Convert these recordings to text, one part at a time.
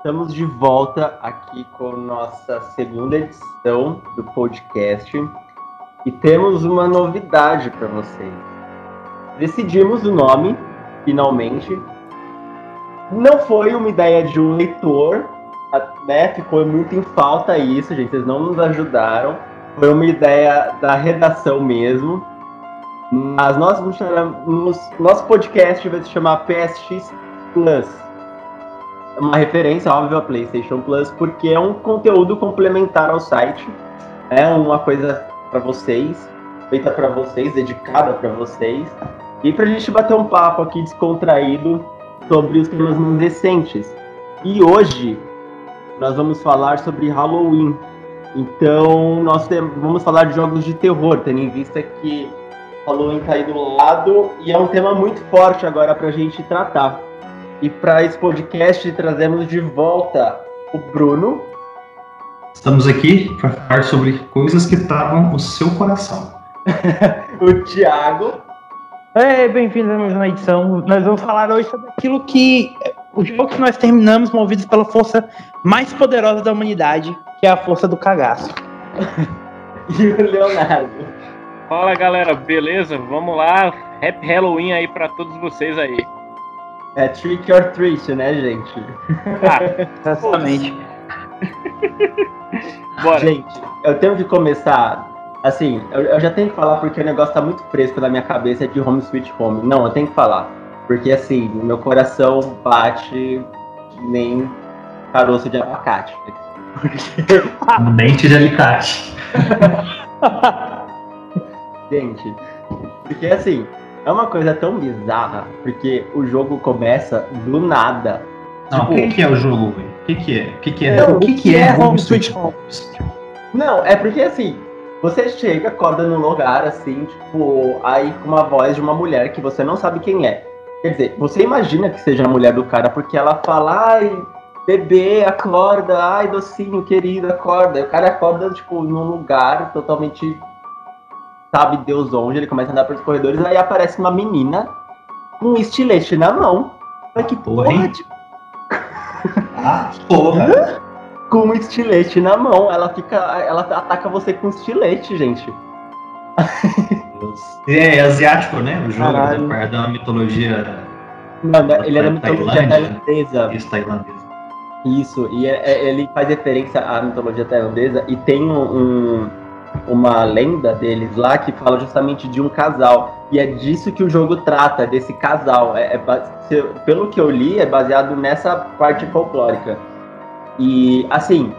Estamos de volta aqui com nossa segunda edição do podcast e temos uma novidade para vocês. Decidimos o nome, finalmente. Não foi uma ideia de um leitor, né? Ficou muito em falta isso, gente. Vocês não nos ajudaram. Foi uma ideia da redação mesmo. Mas nós vamos chamar, nosso podcast vai se chamar PSX Plus uma referência óbvia a PlayStation Plus, porque é um conteúdo complementar ao site, é uma coisa para vocês, feita para vocês, dedicada para vocês, e para a gente bater um papo aqui descontraído sobre os temas mais recentes. E hoje nós vamos falar sobre Halloween. Então nós vamos falar de jogos de terror, tendo em vista que Halloween está aí do lado e é um tema muito forte agora para a gente tratar. E para esse podcast trazemos de volta o Bruno. Estamos aqui para falar sobre coisas que estavam no seu coração. o Thiago. É, bem-vindos a mais uma edição. Nós vamos falar hoje sobre aquilo que. O jogo que nós terminamos movidos pela força mais poderosa da humanidade, que é a força do cagaço. e o Leonardo. Fala galera, beleza? Vamos lá. Happy Halloween aí para todos vocês aí. É trick or treat, né, gente? Ah, exatamente. Bora. Gente, eu tenho que começar. Assim, eu, eu, já tenho que falar porque o negócio tá muito fresco na minha cabeça de Home Sweet Home. Não, eu tenho que falar. Porque assim, meu coração bate nem caroço de abacate. Dente de alicate. gente, porque assim, é uma coisa tão bizarra, porque o jogo começa do nada. Não, tipo, o que, que, é o jogo, velho? O que, que é? O que, que é? Não, o que, que é, é Home Sweet Home? Não, é porque assim, você chega, acorda num lugar assim, tipo, aí com uma voz de uma mulher que você não sabe quem é. Quer dizer, você imagina que seja a mulher do cara porque ela fala, ai, bebê, acorda, ai, docinho, querido, acorda. E o cara acorda, tipo, num lugar totalmente sabe Deus onde, ele começa a andar pelos corredores, aí aparece uma menina com um estilete na mão. Olha que porra, porra de... Ah, porra! com um estilete na mão, ela fica. Ela ataca você com um estilete, gente. É, é asiático, né? O jogo Caralho. é da mitologia. Não, né, ele é da mitologia tailandesa. Isso, tailandesa. Isso, e é, é, ele faz referência à mitologia tailandesa e tem um, um uma lenda deles lá que fala justamente de um casal. E é disso que o jogo trata, desse casal. É, é, pelo que eu li, é baseado nessa parte folclórica. E assim,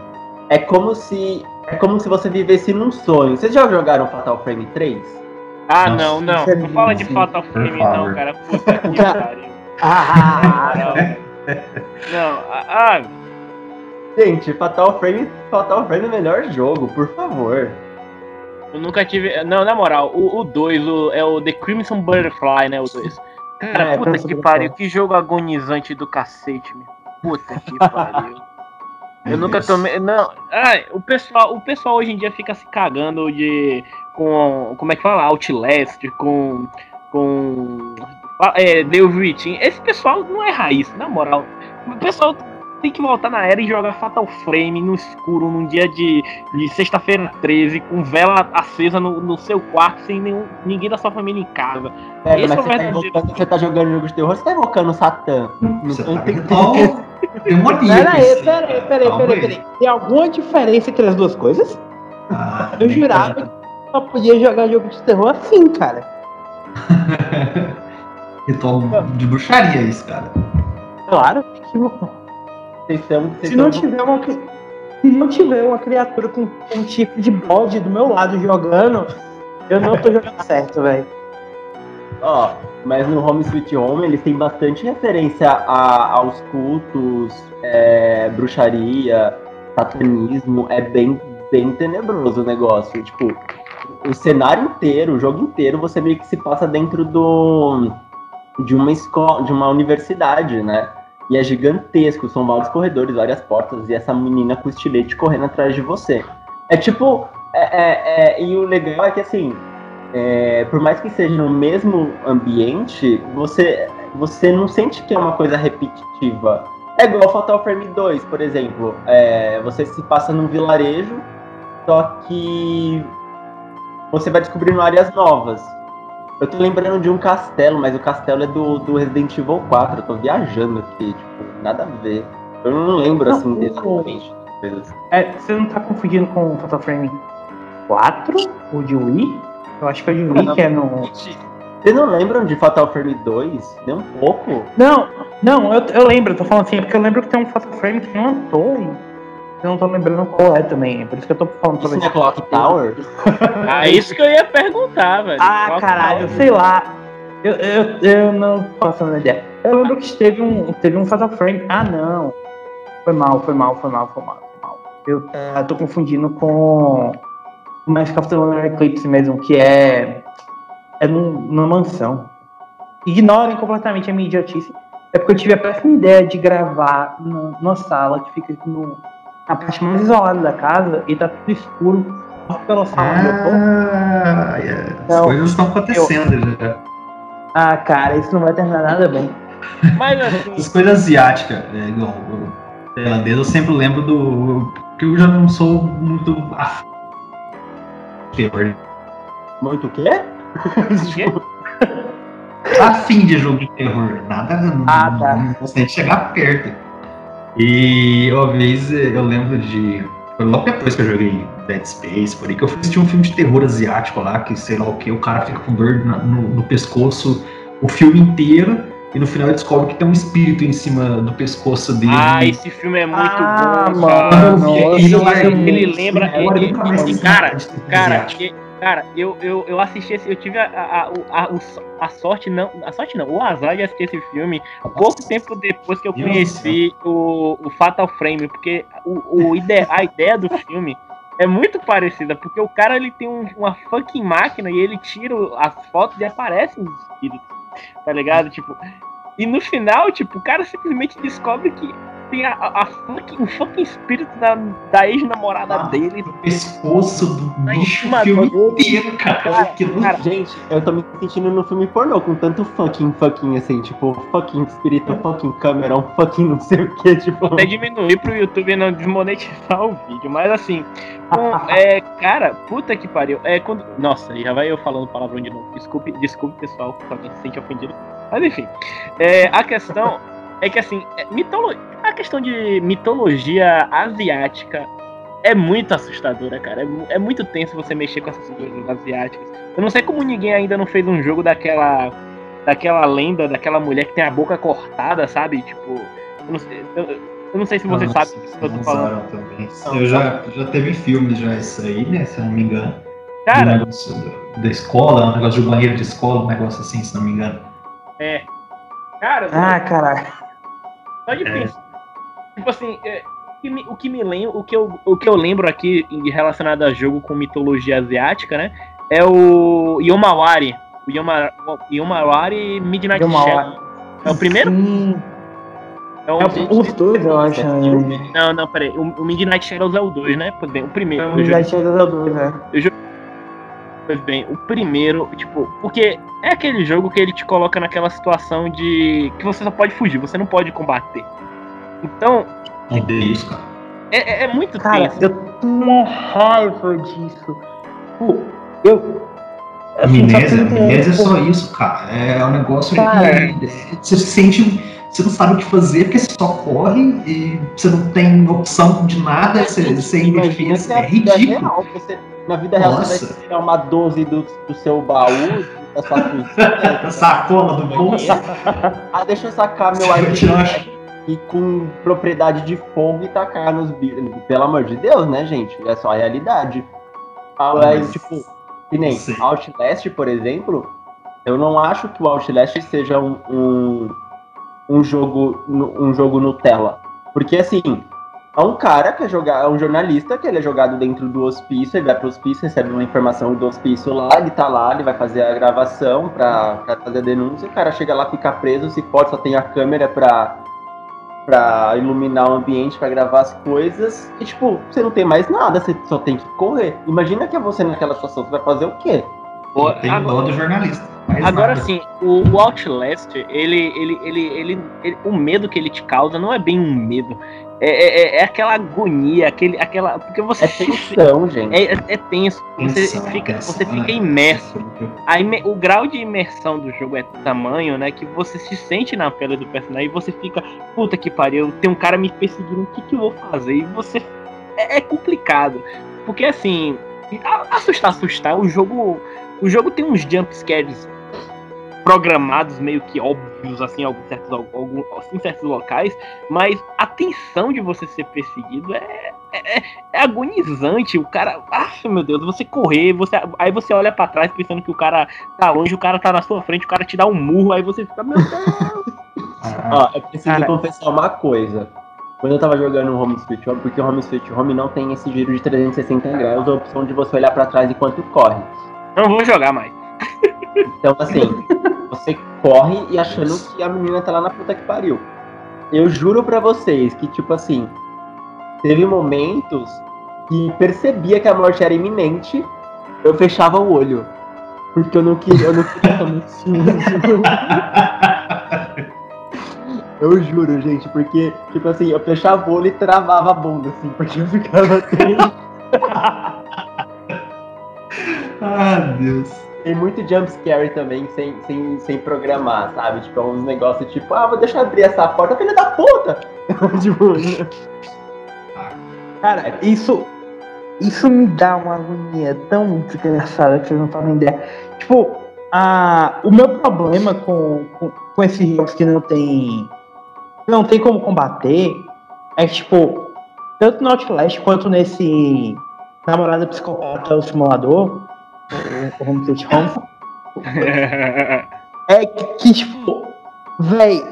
é como se. É como se você vivesse num sonho. Vocês já jogaram Fatal Frame 3? Ah, não, não. Não fala de Fatal Frame, não, cara. Puta que pariu. Ah, não. não, ah. Gente, Fatal Frame, Fatal Frame é o melhor jogo, por favor. Eu nunca tive. Não, na moral, o 2 o, é o The Crimson Butterfly, né? O 2. Cara, é, puta que pariu, que jogo agonizante do cacete, meu. Puta que pariu. Eu nunca tomei. Não. Ah, o pessoal, o pessoal hoje em dia fica se cagando de. Com. Como é que fala? Outlast, com. Com. É, The Witching. Esse pessoal não é raiz, na moral. O pessoal tem que voltar na era e jogar Fatal Frame no escuro num dia de, de sexta-feira 13, com vela acesa no, no, seu quarto, sem nenhum, ninguém da sua família em casa. É, mas é você, tá invocando, você tá jogando jogos de terror, você tá invocando o Satã. Você não tá tem Demoníaco. Peraí, peraí, peraí, peraí, peraí. Tem alguma diferença entre as duas coisas? Ah, Eu jurava que só podia jogar jogo de terror assim, cara. Ritual de bruxaria isso, cara. Claro, que vocês estão, vocês se, não tiver uma, se não tiver uma criatura com um tipo de bode do meu lado jogando, eu não tô jogando certo, velho. Ó, mas no Home Sweet Home eles têm bastante referência a, aos cultos, é, bruxaria, satanismo. É bem, bem tenebroso o negócio. Tipo, o cenário inteiro, o jogo inteiro, você meio que se passa dentro do de uma escola, de uma universidade, né? E é gigantesco, são vários corredores, várias portas, e essa menina com estilete correndo atrás de você. É tipo. É, é, é, e o legal é que assim, é, por mais que seja no mesmo ambiente, você, você não sente que é uma coisa repetitiva. É igual Fatal Frame 2, por exemplo. É, você se passa num vilarejo, só que você vai descobrindo áreas novas. Eu tô lembrando de um castelo, mas o castelo é do, do Resident Evil 4. Eu tô viajando aqui, tipo, nada a ver. Eu não lembro não, assim exatamente. É, você não tá confundindo com Fatal Frame 4? O de Wii? Eu acho que é o de Wii que é no. Vocês não lembram de Fatal Frame 2? Nem um pouco? Não, não, eu, eu lembro, eu tô falando assim, é porque eu lembro que tem um Fatal Frame que tem uma torre. Eu não tô lembrando qual é também, por isso que eu tô falando Isso é Clock Tower? ah, isso que eu ia perguntar, velho. Ah, Clock caralho, Tower. sei lá. Eu, eu, eu não faço a ideia. Eu lembro que teve um, teve um Fatal Frame. Ah, não. Foi mal, foi mal, foi mal, foi mal. Foi mal. Eu, eu tô confundindo com o Mask of the Lunar Eclipse mesmo, que é é num, numa mansão. Ignorem completamente a minha idiotice. É porque eu tive a péssima ideia de gravar no, numa sala que fica no, na parte mais isolada da casa e tá tudo escuro pela sala ah, yeah. Então, As coisas estão acontecendo eu... já. Ah, cara, isso não vai terminar nada bem. Mas assim. As coisas asiáticas, é, igual tailandês, eu sempre lembro do. que eu já não sou muito. Muito o quê? Afim de jogo de terror. Nada, ah, tá. não consegue chegar perto. E uma vez eu lembro de. Foi logo depois que eu joguei Dead Space, por aí, que eu assisti um filme de terror asiático lá, que sei lá o que, o cara fica com dor no, no pescoço o filme inteiro. E no final ele descobre que tem um espírito em cima do pescoço dele. Ah, esse filme é muito ah, bom, mano. Ele, ele, ele lembra. Ele, ele, cara, cara, Cara, eu, eu, eu assisti esse, eu tive a, a, a, a, sorte, não. A sorte não, o azar de assistir esse filme pouco tempo depois que eu conheci o, o Fatal Frame, porque o, o ide, a ideia do filme é muito parecida, porque o cara ele tem um, uma fucking máquina e ele tira as fotos e aparece os espíritos, tá ligado? Tipo, e no final, tipo, o cara simplesmente descobre que tem a, a, a fucking, o fucking espírito da, da ex-namorada ah, dele. No pescoço do bicho filme inteiro, cara. cara, cara. Gente, eu tô me sentindo no filme pornô com tanto fucking, fucking, assim, tipo, fucking espírito, fucking câmera, um fucking não sei o que, tipo. Até diminuir pro YouTube não desmonetizar o vídeo, mas assim, com, é, cara, puta que pariu. É quando. Nossa, já vai eu falando palavrão de novo. Desculpe, desculpe, pessoal, se alguém se sente ofendido. Mas enfim, é, a questão é que assim, é, mitolo... a questão de mitologia asiática é muito assustadora, cara. É, é, muito tenso você mexer com essas coisas asiáticas. Eu não sei como ninguém ainda não fez um jogo daquela daquela lenda, daquela mulher que tem a boca cortada, sabe? Tipo, eu não sei, eu, eu não sei se você sabe o que eu tô falando. Também. Eu já, já teve filme já isso aí, né? Se eu não me engano. Cara, da escola, um negócio de banheiro de escola, um negócio assim, se não me engano. É. Cara, ah, caralho. Só de é. pensar. Tipo assim, é, o que me lembro, o que eu, o que eu lembro aqui relacionado a jogo com mitologia asiática, né? É o Yomawari. O Yoma, Yomawari Midnight Yomawari. Shadow. É o primeiro? Sim. É, um, é os dois, eu acho. Né? Não, não, peraí. O, o Midnight Shadows é o 2, né? O primeiro. É, o Midnight Shadows é o 2, né? Eu Pois bem, o primeiro, tipo, porque é aquele jogo que ele te coloca naquela situação de que você só pode fugir, você não pode combater. Então. É isso, cara. É, é, é muito cara, tenso. Eu tenho uma raiva disso. Pô, eu. Assim, amnésia, amnésia é só isso, cara. É um negócio cara, que você se sente. Você não sabe o que fazer porque você só corre e você não tem opção de nada, você, você é indefesa. É ridículo. Real, você na vida real, você vai tirar uma 12 do, do seu baú, da sua cozinha. Sacola do bolso. ah, deixa eu sacar meu iPad e com propriedade de fogo e tacar nos bichos. Pelo amor de Deus, né, gente? É só a realidade. Aí, tipo, que nem Outlast, por exemplo, eu não acho que o Outlast seja um, um, um jogo um jogo Nutella. Porque assim, é um cara que é jogar, é um jornalista que ele é jogado dentro do hospício, ele vai pro hospício, recebe uma informação do hospício lá, ele tá lá, ele vai fazer a gravação pra, pra fazer a denúncia, o cara chega lá, fica preso, se pode, só tem a câmera pra, pra iluminar o ambiente, pra gravar as coisas, e tipo, você não tem mais nada, você só tem que correr. Imagina que é você naquela situação, você vai fazer o quê? tem agora, do jornalista. Agora sim, o, o, Outlast, ele, ele, ele, ele, ele, o medo que ele te causa não é bem um medo. É, é, é, é aquela agonia, aquele, aquela. Porque você. É tensão, gente. É, é tenso. Você fica, você fica imerso. A, o grau de imersão do jogo é tamanho, né? Que você se sente na pele do personagem e você fica, puta que pariu, tem um cara me perseguindo, o que, que eu vou fazer? E você. É, é complicado. Porque assim, assustar, assustar, o jogo. O jogo tem uns jump scares programados meio que óbvios assim, em alguns certos, alguns, em certos locais, mas a tensão de você ser perseguido é, é, é agonizante. O cara, ah, meu Deus, você correr, você, aí você olha para trás pensando que o cara tá longe, o cara tá na sua frente, o cara te dá um murro, aí você fica, meu Deus. Ó, eu preciso cara... confessar uma coisa. Quando eu tava jogando o Home Sweet Home, porque o Home Sweet Home não tem esse giro de 360 graus, a opção de você olhar para trás enquanto corre. Não vou jogar mais. Então, assim, você corre e achando que a menina tá lá na puta que pariu. Eu juro para vocês que, tipo assim, teve momentos que percebia que a morte era iminente, eu fechava o olho. Porque eu não queria, eu não queria Eu juro, gente, porque, tipo assim, eu fechava o olho e travava a bunda, assim, porque eu ficava triste. ah, Deus. Tem muito jumpscare também sem, sem, sem programar, sabe? Tipo, é uns negócios tipo, ah, vou deixar abrir essa porta, filha da puta! tipo. Cara, isso. Isso me dá uma agonia tão desgraçada que vocês não fazem ideia. Tipo, a, o meu problema com, com, com esses jogos que não tem. Não tem como combater é que, tipo, tanto no Outlast quanto nesse Namorada Psicopata, o simulador, o Home Sweet Home. é que, que tipo, véi,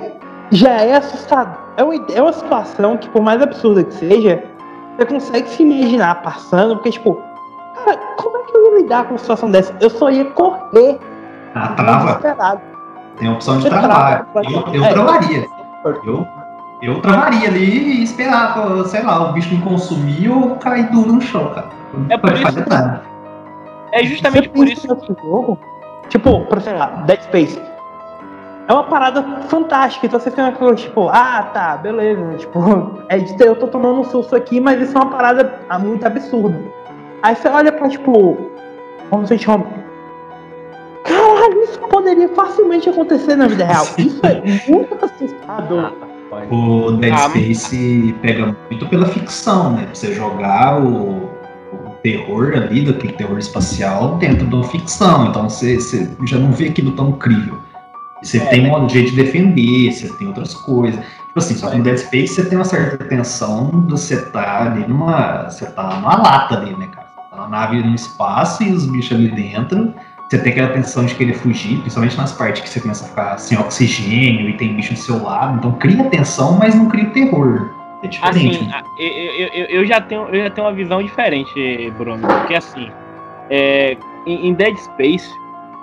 já é assustador. É uma, é uma situação que, por mais absurda que seja, você consegue se imaginar passando, porque, tipo, cara, como é que eu ia lidar com uma situação dessa? Eu só ia correr. Ah, trava. Tem a opção de travar. Eu, eu é, travaria. Eu, eu travaria ali e esperava, sei lá, o bicho me consumir ou cair duro no chão, cara. Não é por isso. Nada. É justamente por isso. Que... Jogo, tipo, por exemplo, Dead Space. É uma parada fantástica. Então você fica naquela, tipo, ah, tá, beleza. Tipo, é, eu tô tomando um susto aqui, mas isso é uma parada muito absurda. Aí você olha pra, tipo, como se chama. Caralho, isso poderia facilmente acontecer na vida real. Isso é muito assustador. O Dead ah, Space pega muito pela ficção, né? Pra você jogar o terror ali, daquele terror espacial, dentro da ficção. Então você, você já não vê aquilo tão crível. Você é, tem né? um jeito de defender, você tem outras coisas. Tipo assim, só que no Dead Space você tem uma certa tensão de você tá ali numa. Você tá numa lata ali, né, cara? Você tá na nave no espaço e os bichos ali dentro. Você tem aquela tensão de querer fugir, principalmente nas partes que você começa a ficar sem oxigênio e tem bicho do seu lado. Então cria tensão, mas não cria terror. É diferente. Assim, eu, eu, eu, já tenho, eu já tenho uma visão diferente, Bruno. Porque assim, é, em, Dead Space,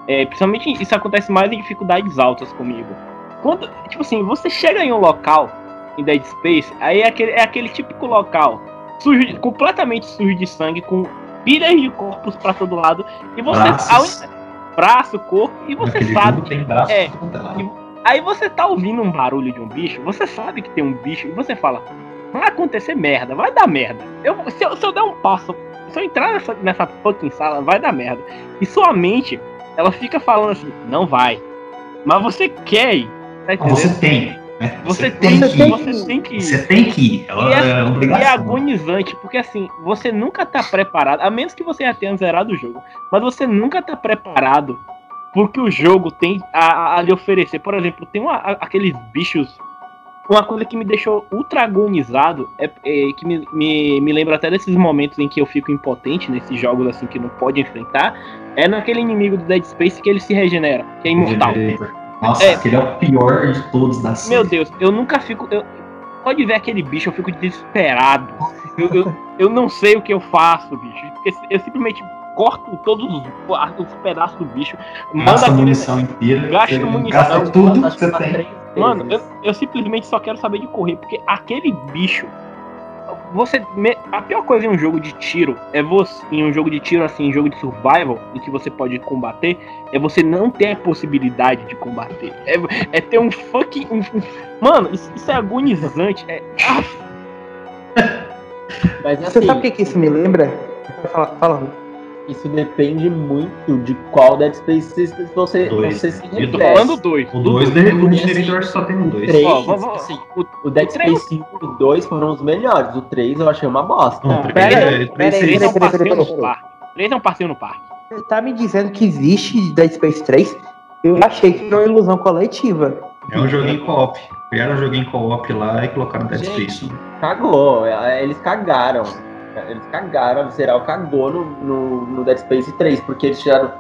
é, principalmente isso acontece mais em dificuldades altas comigo. Quando, tipo assim, você chega em um local em Dead Space, aí é aquele, é aquele típico local sujo, completamente sujo de sangue, com pilhas de corpos para todo lado, e você. braço, corpo, e você Naquele sabe. Tem braço, é, e, aí você tá ouvindo um barulho de um bicho, você sabe que tem um bicho, e você fala, vai acontecer merda, vai dar merda. Eu, se, eu, se eu der um passo, se eu entrar nessa, nessa fucking sala, vai dar merda. E sua mente, ela fica falando assim, não vai. Mas você quer ir. Tá você tem. Né? Você, você, tem, tem, que, você tem que ir. Você tem que ir. É, é, é obrigação. E é agonizante, porque assim, você nunca tá preparado, a menos que você já tenha zerado o jogo, mas você nunca tá preparado porque o jogo tem a, a lhe oferecer. Por exemplo, tem uma, aqueles bichos uma coisa que me deixou ultra agonizado é, é que me, me, me, lembra até desses momentos em que eu fico impotente nesses jogos assim que não pode enfrentar. É naquele inimigo do Dead Space que ele se regenera, que é imortal. Nossa, é, aquele é o pior de todos da série. Meu Deus, eu nunca fico. Eu, pode ver aquele bicho, eu fico desesperado. Eu, eu, eu não sei o que eu faço, bicho. Eu simplesmente corto todos os, os pedaços do bicho. Gasta aquele, munição inteira. Gasta munição. Gasta tudo que você tem. Mano, eu, eu simplesmente só quero saber de correr, porque aquele bicho você. A pior coisa em um jogo de tiro é você. Em um jogo de tiro, assim, em jogo de survival, em que você pode combater, é você não ter a possibilidade de combater. É, é ter um fucking. Um, um, mano, isso, isso, é agonizante. É. Ah. Mas, assim, você sabe o que, que isso me lembra? Fala, fala isso depende muito de qual Dead Space você, dois. você se refere. Falando dois. O 2 definitivamente eu acho que só tem um 2. Assim, o, o Dead Space 5 e o 2 foram os melhores. O 3 eu achei uma bosta. Não, pera aí, pera aí. é um passeio no parque. 3 é um passeio no parque. Você tá me dizendo que existe Dead Space 3? Eu achei que era uma ilusão coletiva. É um joguinho co-op. Criaram um joguinho co-op lá e colocaram Dead Gente, Space. Cagou. É, eles cagaram. Eles cagaram, a Visceral cagou no, no, no Dead Space 3, porque eles tiraram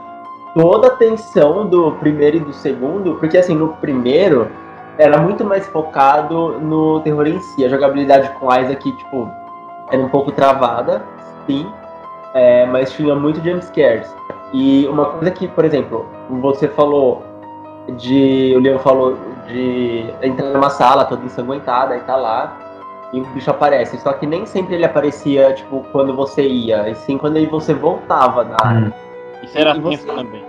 toda a atenção do primeiro e do segundo, porque assim, no primeiro era muito mais focado no terror em si. A jogabilidade com Isaac, tipo, era um pouco travada, sim, é, mas tinha muito jumpscares. E uma coisa que, por exemplo, você falou de. O Leon falou de entrar numa sala toda ensanguentada e tá lá e o bicho aparece. Só que nem sempre ele aparecia, tipo, quando você ia, e sim quando você voltava da área. Hum. Isso era você, também.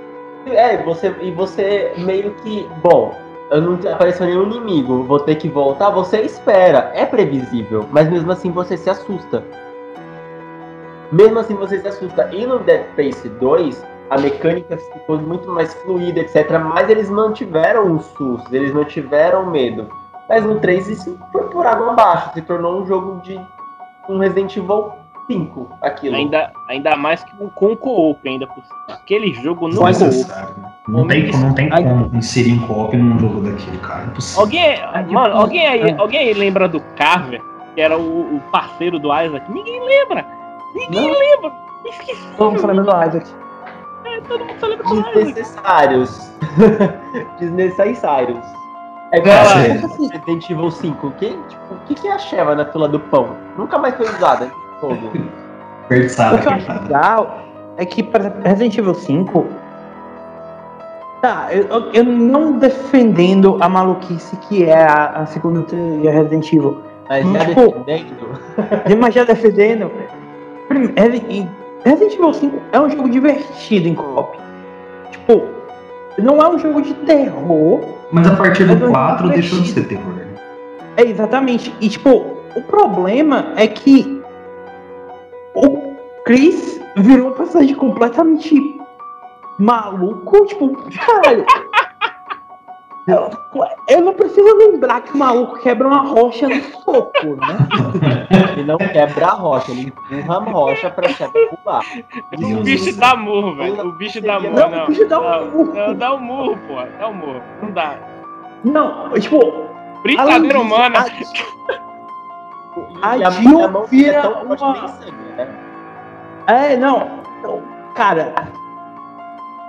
É, você, e você meio que, bom, eu não apareceu nenhum inimigo, vou ter que voltar, você espera, é previsível, mas mesmo assim você se assusta. Mesmo assim você se assusta. E no Dead Space 2, a mecânica ficou muito mais fluida, etc. Mas eles mantiveram os sustos, eles mantiveram o medo. Mas no 3 isso foi por água abaixo, se tornou um jogo de um Resident Evil 5, aquilo. Ainda, ainda mais que um com co-op ainda por cima. Aquele jogo não co Não tem, não tem como inserir um co-op num jogo daquele, cara. Impossível. Alguém, mano, alguém aí, alguém aí lembra do Carver, que era o, o parceiro do Isaac? Ninguém lembra! Ninguém não. lembra! Esqueci. Todo mundo lembra do Isaac. É, todo mundo lembra do Isaac. Desnecessários. Desnecessários. É igual a Resident Evil 5. Quem, tipo, o que, que é a Sheva na fila do pão? Nunca mais foi usada. Fogo. o que eu acho legal é que, por exemplo, Resident Evil 5. Tá, eu, eu não defendendo a maluquice que é a, a segunda trilogia Resident Evil. Mas já tipo, defendendo. Mas já defendendo. Resident Evil 5 é um jogo divertido em co-op. Tipo, não é um jogo de terror, mas a partir do 4 deixou de ser terror. É, exatamente. E, tipo, o problema é que o Chris virou um personagem completamente maluco. Tipo, caralho. Eu, eu, não preciso lembrar que o maluco quebra uma rocha no soco, né? Ele não quebra a rocha, ele empurra a rocha pra chegar pular. O bicho dá murro, velho. O bicho dá murro, não. não. O bicho dá um murro. Não, dá um murro, pô. Dá um murro. Não dá. Não, tipo. Brincadeira humana. A, a Jill vira uma... Né? É, não. Cara,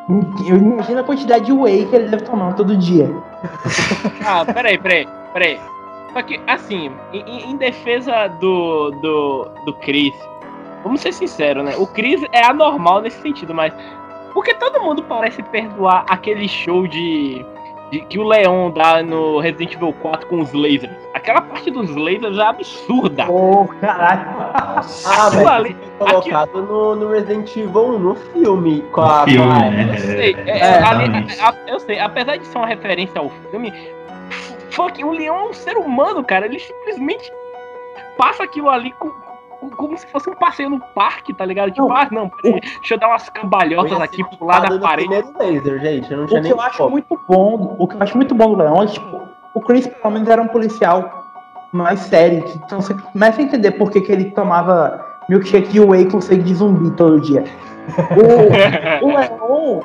eu imagino a quantidade de whey que ele deve tomar todo dia. ah, peraí, peraí, peraí. Só que, assim, em, em, defesa do, do, do Chris, vamos ser sinceros, né? O Chris é anormal nesse sentido, mas. Porque todo mundo parece perdoar aquele show de de, que o Leon dá no Resident Evil 4 com os lasers. Aquela parte dos lasers é absurda. Oh, caralho. ah, mas ali, colocado aqui... no, no, Resident Evil 1, no filme. Com a, filme, né? Eu sei, é, é, ali, a, eu sei, apesar de ser uma referência ao filme, fuck, o Leon é um ser humano, cara. Ele simplesmente passa aquilo ali com, como se fosse um passeio no parque, tá ligado? Tipo, não, ah, não, peraí, deixa eu dar umas cambalhotas aqui pro lado da parede. Laser, gente, eu não tinha o que eu acho muito bom, o que eu acho muito bom do Leon é, tipo, o Chris pelo menos era um policial mais sério, então você começa a entender por que, que ele tomava milkshake de whey com sangue de zumbi todo dia. O, o Leon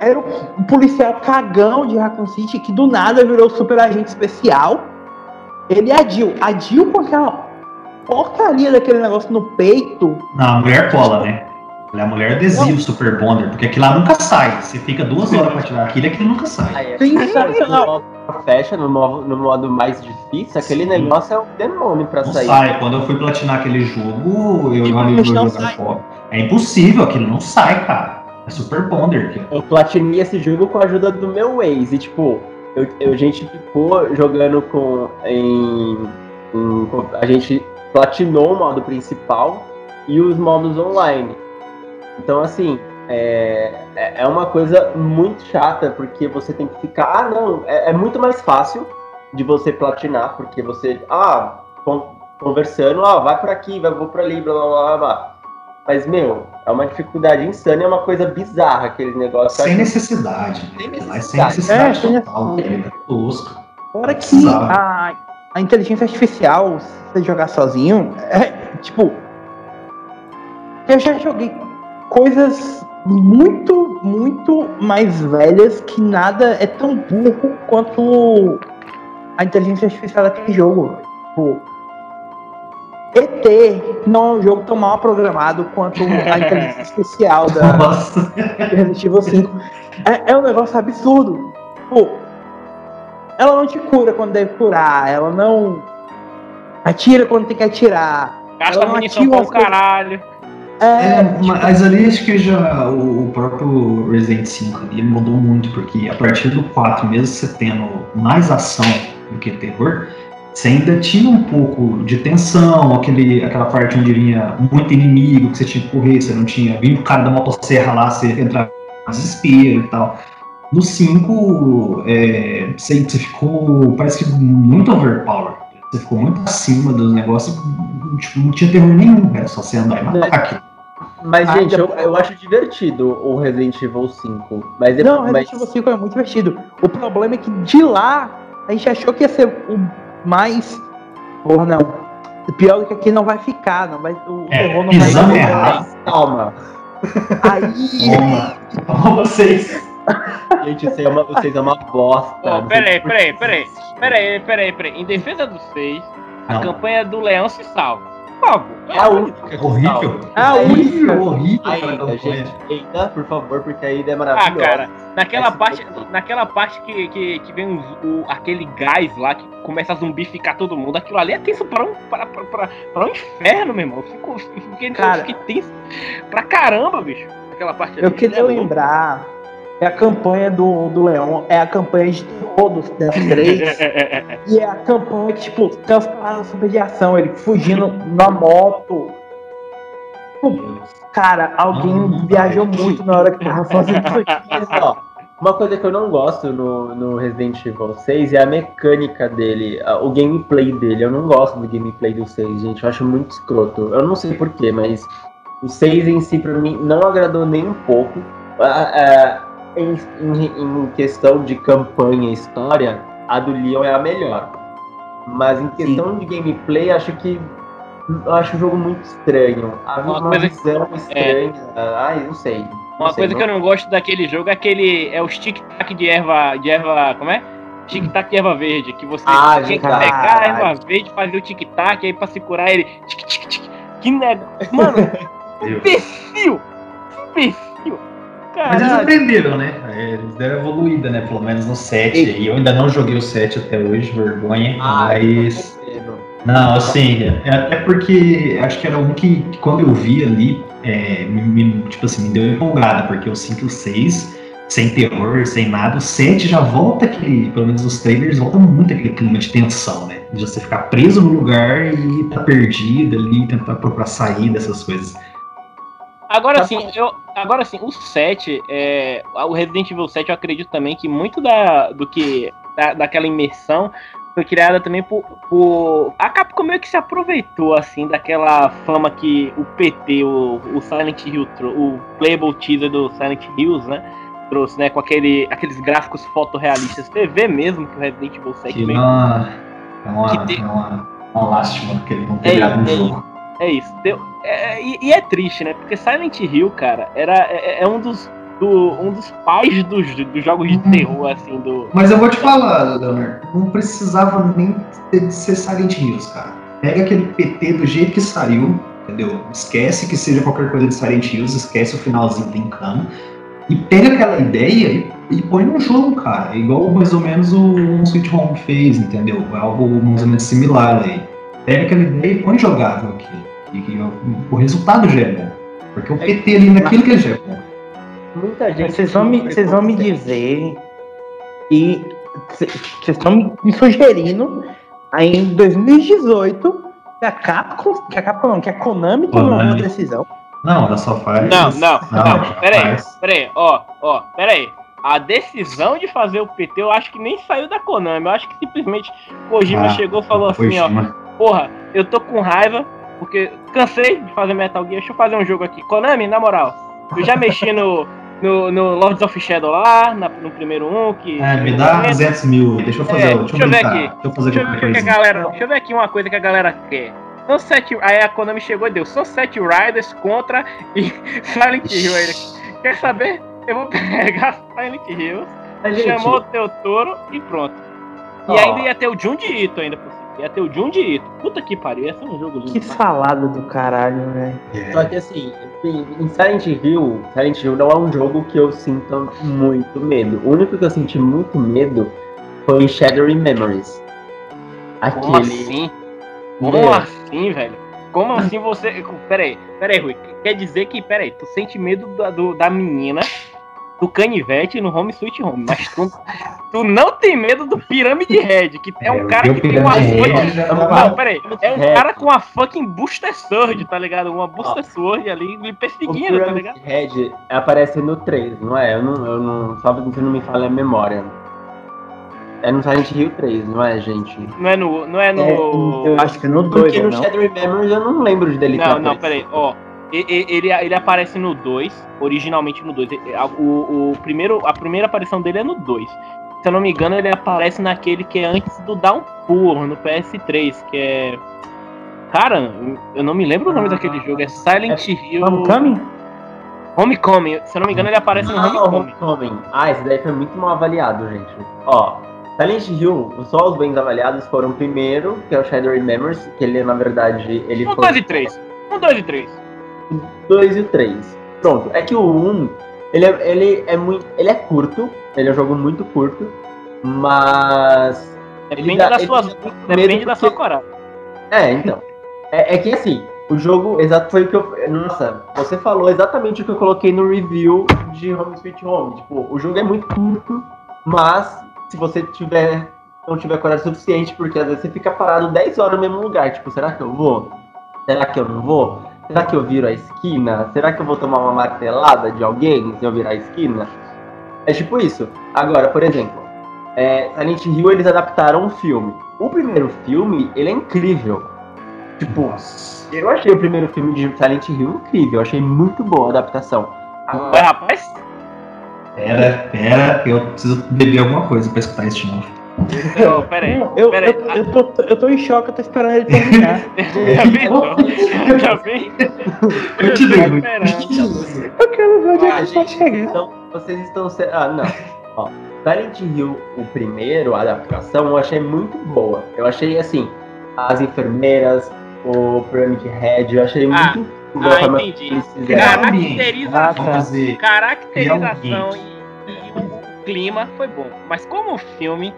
era um policial cagão de Raccoon City que do nada virou super agente especial. Ele é a Jill. A Jill com aquela porcaria daquele negócio no peito. Não, a mulher cola, né? A mulher adesiva o Super Bonder, porque aquilo lá nunca sai. Você fica duas horas pra tirar aquilo e aquilo nunca sai. Sensacional. Fecha no modo, no modo mais difícil, aquele negócio é um demônio pra não sair. sai. Quando eu fui platinar aquele jogo, eu e o amigo jogar pop. É impossível, aquilo não sai, cara. É Super Bonder. Eu platinei esse jogo com a ajuda do meu Waze. E, tipo, eu, eu, a gente ficou jogando com. Em, em, a gente platinou o modo principal e os modos online. Então, assim, é, é, é uma coisa muito chata, porque você tem que ficar. Ah, não, é, é muito mais fácil de você platinar, porque você. Ah, conversando, ah, vai por aqui, vai, vou por ali, blá blá blá blá. Mas, meu, é uma dificuldade insana, é uma coisa bizarra aquele negócio. Sem necessidade. Sem necessidade. Sem necessidade é, total, é. tosco. Fora que a, a inteligência artificial, se você jogar sozinho, é tipo. Eu já joguei coisas muito, muito mais velhas que nada é tão burro quanto a inteligência artificial daquele jogo. Tipo, ET não é um jogo tão mal programado quanto a inteligência artificial da Resident Evil 5. É, é, um negócio absurdo. Pô, ela não te cura quando deve curar, ela não atira quando tem que atirar. Gasta munição com o caralho. É, é tipo... mas ali acho que já o, próprio Resident 5 ele mudou muito, porque a partir do 4, mesmo você tendo mais ação do que terror, você ainda tinha um pouco de tensão, aquele, aquela parte onde vinha muito inimigo, que você tinha que correr, você não tinha. Vinha o cara da motosserra lá, você entrava no desespero e tal. No 5, é, você, você ficou, parece que muito overpower. Você ficou muito acima dos negócios, tipo, não tinha terror nenhum, era só você andar e matar aquilo. Mas, ah, gente, eu, eu acho divertido o Resident Evil 5. Mas não, o Resident Evil 5 é muito divertido. O problema é que de lá a gente achou que ia ser o mais. Porra, não. Pior do que aqui não vai ficar, não vai, o é, terror não vai ficar. Errado. Calma. Aí. Calma vocês. Gente, vocês é uma, vocês é uma bosta. Oh, peraí, peraí, peraí. Peraí, peraí, peraí. Em defesa dos seis, a campanha do Leão se salva. Por favor. É a única. Horrível. É a única. Horrível. Ainda, gente, ainda, por favor, porque a ida é maravilhosa. Ah, cara, naquela parte, naquela parte que, que, que vem o, aquele gás lá que começa a zumbificar todo mundo, aquilo ali é tenso para um, pra, pra, pra, pra um inferno, meu irmão. Eu fico, fiquei, cara, eu fiquei tenso pra caramba, bicho. Aquela parte Eu queria é lembrar é a campanha do, do Leão, é a campanha de todos das três. e é a campanha que, tipo, tem as paradas super de ação, ele fugindo na moto. Cara, alguém viajou muito na hora que tava fazendo isso. Ó, uma coisa que eu não gosto no, no Resident Evil 6 é a mecânica dele, o gameplay dele. Eu não gosto do gameplay do 6, gente. Eu acho muito escroto. Eu não sei porquê, mas o 6 em si, pra mim, não agradou nem um pouco. Em, em, em questão de campanha e história, a do Leon é a melhor. Mas em questão Sim. de gameplay, acho que eu acho o jogo muito estranho. Há uma, visão que, estranha. É... Ai, não sei. Não uma sei, coisa não... que eu não gosto daquele jogo é aquele. É o tic-tac de erva. De erva. Como é? Tic-tac de erva verde. Que você ah, tinha que pegar a erva verde, fazer o tic-tac, aí pra se curar ele. Tic-tic-tic. Que negócio. Mano! Imbecil! Mas eles aprenderam, né? É, eles deram evoluída, né? Pelo menos no 7. E eu ainda não joguei o 7 até hoje, vergonha. Ah, mas. Não, assim, é até porque acho que era um que, que quando eu vi ali, é, me, tipo assim, me deu empolgada, porque eu sinto o 6, sem terror, sem nada, o 7 já volta aquele, pelo menos os trailers, volta muito aquele clima de tensão, né? De você ficar preso no lugar e tá perdido ali, tentar procurar sair dessas coisas. Agora tá sim, eu, agora sim, o 7, é, o Resident Evil 7, eu acredito também que muito da, do que da, daquela imersão foi criada também por, por, A Capcom meio que se aproveitou, assim, daquela fama que o PT, o, o Silent Hill, o playable teaser do Silent Hills, né? Trouxe, né? Com aquele, aqueles gráficos fotorrealistas. Você vê mesmo que o Resident Evil 7 que Não, é uma, que tem... uma lástima que ele não ter é, no é, jogo. É isso. Deu, é, e, e, é triste, né? Porque Silent Hill, cara, era, é, é um dos do, um dos pais dos, dos jogos de uhum. terror, assim, do. Mas eu vou te falar, Leonard, não precisava nem de ser Silent Hills, cara. Pega aquele PT do jeito que saiu, entendeu? Esquece que seja qualquer coisa de Silent Hills, esquece o finalzinho brincando. E pega aquela ideia e, e põe no jogo, cara. Igual mais ou menos o Sweet Home fez, entendeu? É algo mais ou menos similar aí. Pega aquela ideia e põe jogável aqui. E, e o, o resultado já é bom. Porque o PT ali naquilo que já é bom. Muita gente. Vocês vão me, vocês vão me dizer e vocês estão me sugerindo aí em 2018 que que a Capcom, que a Capcom não, que a Konami tomou uma decisão. Não, ela só faz. Não, não, não. não peraí, peraí, ó, ó, peraí. A decisão de fazer o PT eu acho que nem saiu da Konami. Eu acho que simplesmente Kojima ah, chegou e falou assim, Kojima. ó. Porra, eu tô com raiva, porque cansei de fazer Metal Gear, deixa eu fazer um jogo aqui. Konami, na moral, eu já mexi no, no, no Lords of Shadow lá, na, no primeiro um, que... É, me dá 200 mil, deixa eu fazer, é, deixa, eu ver aqui. Deixa eu fazer deixa eu ver que a galera, Deixa eu ver aqui uma coisa que a galera quer. Sunset, aí a Konami chegou e deu Sunset Riders contra e Silent Hill. Quer saber? Eu vou pegar Silent Hill, chamou o teu touro e pronto. E oh. ainda ia ter o Junji Ito ainda por cima. Ia ter o Junji Ito. Puta que pariu, ia ser um jogo lindo. Que salada do caralho, velho. É. Só que assim, em Silent Hill, Silent Hill não é um jogo que eu sinto muito medo. O único que eu senti muito medo foi em Shadowy Memories. Aquele. Como assim? Como assim, velho? Como assim você. Peraí, peraí, Rui. Quer dizer que, peraí, tu sente medo da, do, da menina do canivete no Home Sweet Home, mas tu, tu não tem medo do Pirâmide Red, que é um é, cara que tem uma fucking... Não, peraí, é um cara com uma fucking Booster Sword, tá ligado? Uma Booster Sword ali me perseguindo, tá ligado? Red aparece no 3, não é? Eu não, eu não, só que não me fala a memória. É no Silent Hill 3, não é, gente? Não é no. Não é no. É, eu acho que é no 2. Porque no não? Shadow Memories eu não lembro dele. Não, não, peraí, ó. Ele, ele, ele aparece no 2, originalmente no 2. O, o primeiro, a primeira aparição dele é no 2. Se eu não me engano, ele aparece naquele que é antes do Downpour, no PS3, que é. Cara, eu não me lembro o nome ah, daquele jogo, é Silent é Hill. Homecoming? Homecoming, se eu não me engano, ele aparece no Homecoming. Homecoming. Ah, esse daí foi muito mal avaliado, gente. Ó, Silent Hill, só os bens avaliados foram o primeiro, que é o Shadow Memories, que ele, na verdade, ele um foi... 2 e 3. Um 2 e 3. 2 e 3. Pronto, é que o 1, ele é, ele é muito... Ele é curto, ele é um jogo muito curto, mas... Depende, dá, da, sua, depende da sua coragem. É, então. É, é que assim, o jogo, exato, foi o que eu. Nossa, você falou exatamente o que eu coloquei no review de Home Sweet Home. Tipo, o jogo é muito curto, mas se você tiver não tiver coragem suficiente, porque às vezes você fica parado 10 horas no mesmo lugar. Tipo, será que eu vou? Será que eu não vou? Será que eu viro a esquina? Será que eu vou tomar uma martelada de alguém se eu virar a esquina? É tipo isso. Agora, por exemplo, é, Silent Hill eles adaptaram um filme. O primeiro filme, ele é incrível. Tipo, eu achei o primeiro filme de Silent Hill incrível. Eu achei muito boa a adaptação. Agora, rapaz, Pera, pera, eu preciso beber alguma coisa pra escutar isso de novo. Oh, pera aí, eu, pera aí. Eu, eu, tô, eu tô em choque, eu tô esperando ele terminar. Já vi, já vi. Eu te dei. Eu quero ver onde é que vai chegar. Então, vocês estão... Ah, não. Ó, Silent Hill, o primeiro, a adaptação, eu achei muito boa. Eu achei, assim, as enfermeiras, o Pyramid Head, eu achei ah. muito ah, entendi. Caracterização, caracterização e, e, o clima foi bom. Mas como filme.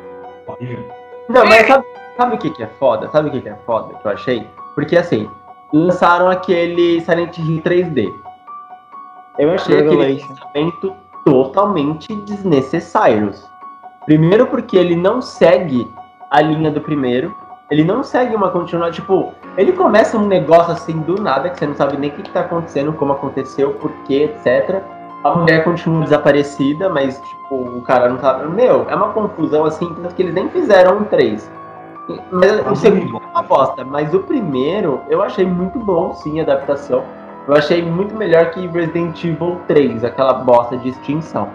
Não, mas sabe, sabe o que, que é foda? Sabe o que, que é foda que eu achei? Porque assim, lançaram aquele Silent Hill 3D. Eu achei aquele lançamento totalmente desnecessário. Primeiro porque ele não segue a linha do primeiro. Ele não segue uma continuação. Tipo, ele começa um negócio assim do nada, que você não sabe nem o que, está acontecendo, como aconteceu, por quê, etc. A mulher continua desaparecida, mas, tipo, o cara não sabe. Meu, é uma confusão assim, tanto que eles nem fizeram um 3. Mas o segundo é uma bosta, mas o primeiro eu achei muito bom, sim, a adaptação. Eu achei muito melhor que Resident Evil 3, aquela bosta de extinção.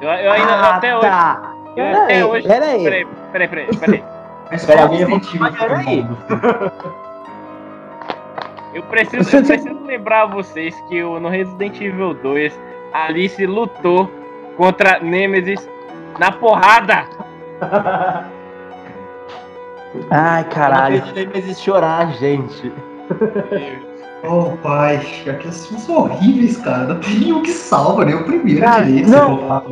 Eu, eu ainda ah, até tá. hoje. Eu até hoje. Peraí, peraí, peraí, peraí. peraí. Evil peraí. Eu preciso, eu preciso lembrar vocês que no Resident Evil 2, a Alice lutou contra Nemesis na porrada. Ai, caralho. Ela Nemesis chorar, gente. Oh, pai, aqueles filmes são horríveis, cara. Não tem nenhum que salva, nem o primeiro cara, direito. Não.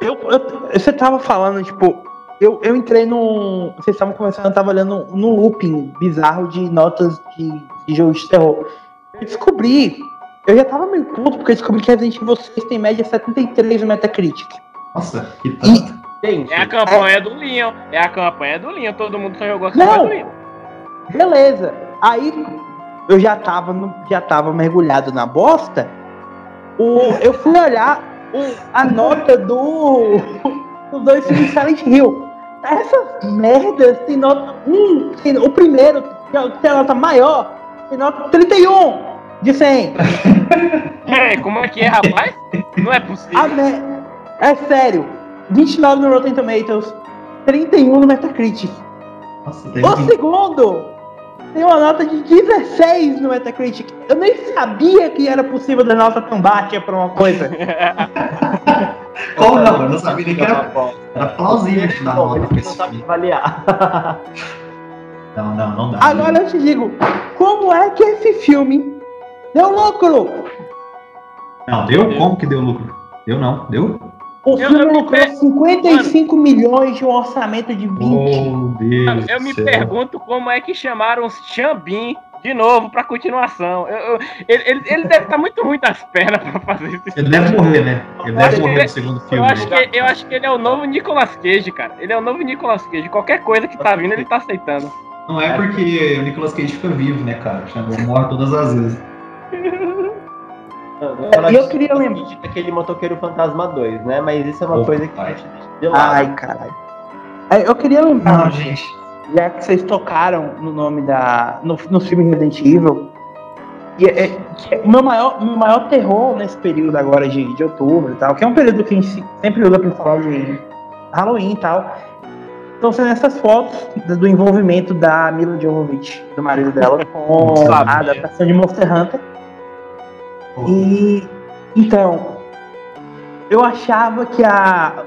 Eu, eu, você tava falando, tipo, eu, eu entrei no. Vocês estavam conversando, eu tava olhando no looping bizarro de notas de, de jogos de terror. Eu descobri. Eu já tava meio puto porque eu descobri que Resident Evil 6 tem média 73 no Metacritic. Nossa, que tanto. Gente, é a campanha é... do Leon. É a campanha do Leon. Todo mundo só jogou a campanha Não. do Leon. beleza. Aí eu já tava, no, já tava mergulhado na bosta. O, eu fui olhar o, a nota do, dos dois filmes de Silent Hill. Essas merdas tem nota. Hum, tem, o primeiro, que é tem a nota maior, tem nota 31 de 100. É, como é que é, rapaz? Não é possível. Me... É sério. 29 no Rotten Tomatoes, 31 no Metacritic. Nossa, o segundo tem uma nota de 16 no Metacritic. Eu nem sabia que era possível dar nota tão baixa pra uma coisa. Como não? Eu não sabia nem que era, era plausível de dar nota pra esse filme. avaliar. Não, não, não dá. Agora eu te digo, como é que esse filme deu lucro? Não, deu? Como que deu lucro? Deu não, deu? O filme eu, eu lucrou 55 Mano, milhões de um orçamento de 20. Oh, Deus eu me céu. pergunto como é que chamaram o Xambin de novo pra continuação. Eu, eu, ele, ele, ele, deve estar tá muito ruim das pernas pra fazer isso. Ele deve morrer, né? Ele deve morrer no segundo filme. Eu acho, que, eu acho que ele é o novo Nicolas Cage, cara. Ele é o novo Nicolas Cage. Qualquer coisa que tá vindo, ele tá aceitando. Não é porque o Nicolas Cage fica vivo, né, cara? Ele morre todas as vezes. E eu queria lembrar. Aquele motoqueiro fantasma 2, né? Mas isso é uma coisa que a gente deixa de lado. Ai, caralho. Eu queria lembrar, Não, gente. Já que vocês tocaram no nome da. no, no filme Resident Evil. E, é, é, o meu maior, meu maior terror nesse período agora de, de outubro e tal, que é um período que a gente sempre usa pra falar de Halloween e tal. Estão sendo essas fotos do envolvimento da Mila Jovovich, do marido dela, com a adaptação de Monster Hunter. E então, eu achava que a,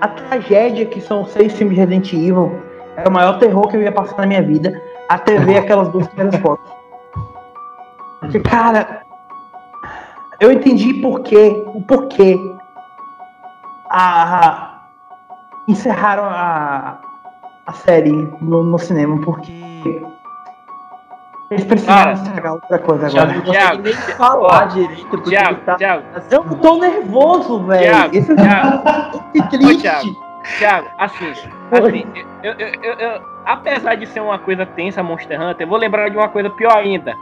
a tragédia que são seis filmes de Resident Evil era o maior terror que eu ia passar na minha vida até ver aquelas duas primeiras fotos. Porque, cara, eu entendi porquê, o porquê a, a encerraram a, a série no, no cinema, porque eles precisaram estragar outra coisa agora. Thiago, Thiago, nem falar direito, porque Thiago, tá... Thiago. Eu tô nervoso, velho. Thiago, Esse Thiago. que triste. Ô, Thiago, Thiago, assim, assim eu, eu, eu, eu, apesar de ser uma coisa tensa Monster Hunter, eu vou lembrar de uma coisa pior ainda.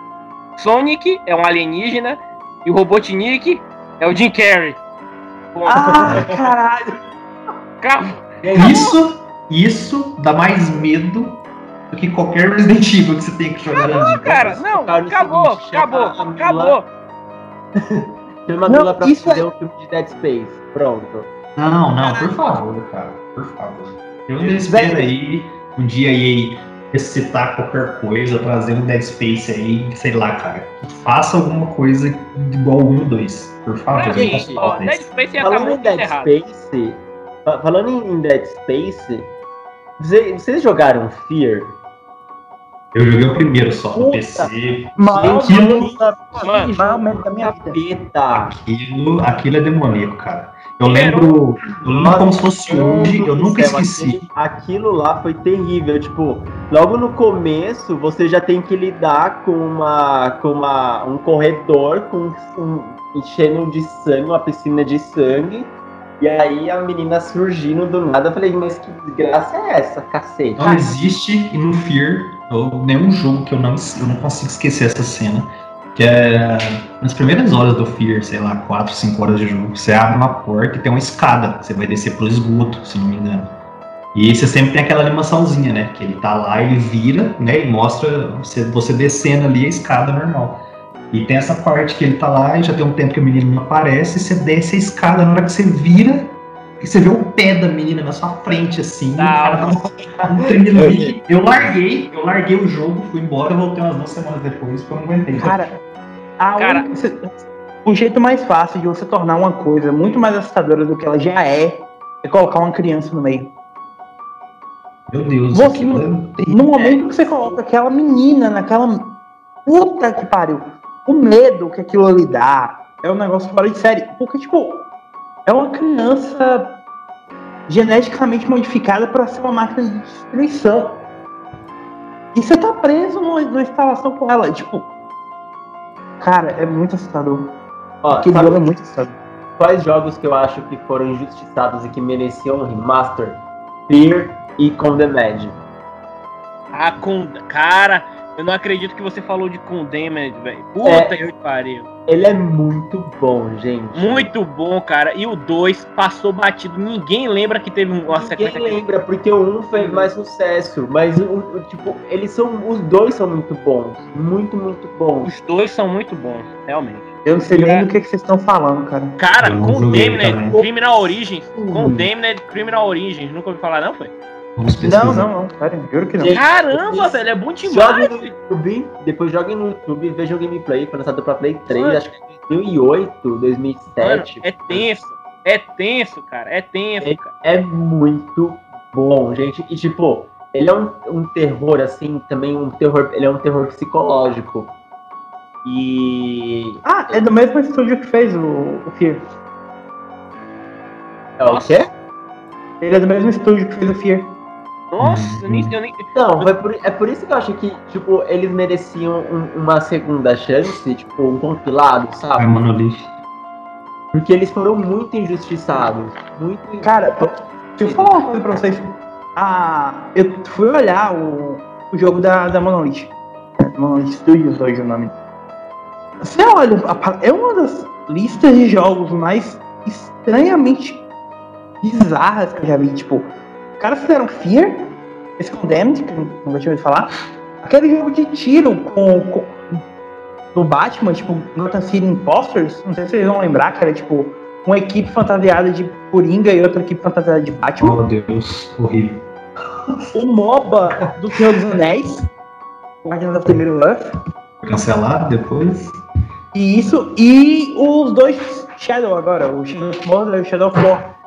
Sonic é um alienígena e o Robotnik é o Jim Carrey. Ah, caralho. Calma. Isso, isso dá mais medo do que qualquer Resident Evil que você tem que jogar acabou, cara. Não, acabou, seguinte, acabou, acabou. Chama a Mila pra fazer é... um filme de Dead Space. Pronto. Não, não, por favor, cara. Por favor. Eu não espero aí um dia aí recitar qualquer coisa, trazer um Dead Space aí, sei lá, cara. Faça alguma coisa igual o 1 ou 2. Por favor. Gente, ó, Dead Space Falando em Dead errado. Space, falando em Dead Space, vocês jogaram Fear? Eu joguei o primeiro só no PC. Mano, aquilo, mano, da minha vida. Aquilo, aquilo é demoníaco, cara. Eu lembro, eu lembro como se fosse hoje, eu nunca esqueci. Aquilo lá foi terrível, tipo, logo no começo você já tem que lidar com uma com uma um corredor com um, enchendo de sangue, uma piscina de sangue. E aí a menina surgindo do nada, eu falei, mas que desgraça é essa, cacete? Não existe no Fear ou nenhum jogo que eu não, eu não consigo esquecer essa cena. Que é nas primeiras horas do Fear, sei lá, 4, 5 horas de jogo, você abre uma porta e tem uma escada, você vai descer pro esgoto, se não me engano. E você sempre tem aquela animaçãozinha, né? Que ele tá lá, ele vira, né? E mostra você, você descendo ali a escada normal. E tem essa parte que ele tá lá e já tem um tempo que o menino não aparece, e você desce a escada, na hora que você vira, e você vê o pé da menina na sua frente, assim, ah, cara um. Eu larguei, eu larguei o jogo, fui embora, voltei umas duas semanas depois, porque eu não aguentei. Cara, cara única, o jeito mais fácil de você tornar uma coisa muito mais assustadora do que ela já é, é colocar uma criança no meio. Meu Deus. Você, no, no momento que você coloca aquela menina naquela. Puta que pariu. O medo que aquilo lhe dá é um negócio fora de série. Porque, tipo, é uma criança geneticamente modificada para ser uma máquina de destruição. E você tá preso numa, instalação com ela. Tipo, cara, é muito assustador. Ó, Aquele jogo é muito assustador. Quais jogos que eu acho que foram injustiçados e que mereciam um remaster? Fear e Condemned. Ah, com. Cara, eu não acredito que você falou de Condemned, velho. Puta é, que pariu. Ele é muito bom, gente. Muito bom, cara. E o 2 passou batido. Ninguém lembra que teve uma Ninguém sequência. Ninguém lembra, porque o 1 um fez mais sucesso. Mas, o, o, tipo, eles são. Os dois são muito bons. Muito, muito bons. Os dois são muito bons, realmente. Eu não sei nem do que, que vocês estão falando, cara. Cara, Condemned, Criminal Origins. Condemned, Criminal Origins. Nunca ouvi falar, não, foi? Não, não, não, cara, juro que não. Caramba, velho, é bom demais. Joguem no YouTube, depois joguem no YouTube, vejam o gameplay, foi lançado pra Play 3, Mano. acho que é 2008, 2007. Mano, é tenso, é tenso, cara, é tenso, é, cara. É muito bom, gente, e tipo, ele é um, um terror, assim, também um terror, ele é um terror psicológico. E... Ah, é do mesmo estúdio que fez o, o Fear. É o quê? Ele é do mesmo estúdio que fez o Fear. Nossa, nem, eu nem. Não, é por, é por isso que eu acho que, tipo, eles mereciam um, uma segunda chance, tipo, um compilado, sabe? É Monolith. Porque eles foram muito injustiçados. Muito Cara, deixa eu falar uma coisa pra vocês. Ah, eu fui olhar o, o jogo da, da Monolith. Monolith Studios hoje o nome. Você olha, é uma das listas de jogos mais estranhamente bizarras que eu já vi. Tipo, os caras fizeram Fear, esse Condemned, que não tinha ouvido falar. Aquele jogo de tiro com, com do Batman, tipo, Gotham City Imposters, não sei se vocês vão lembrar, que era tipo uma equipe fantasiada de Coringa e outra equipe fantasiada de Batman. Oh, Deus, horrível. O MOBA do Senhor dos Anéis, Guardians of the Middle Earth. Cancelado depois. E isso, e os dois Shadow agora, o Shadow of Mordor e o Shadow of War.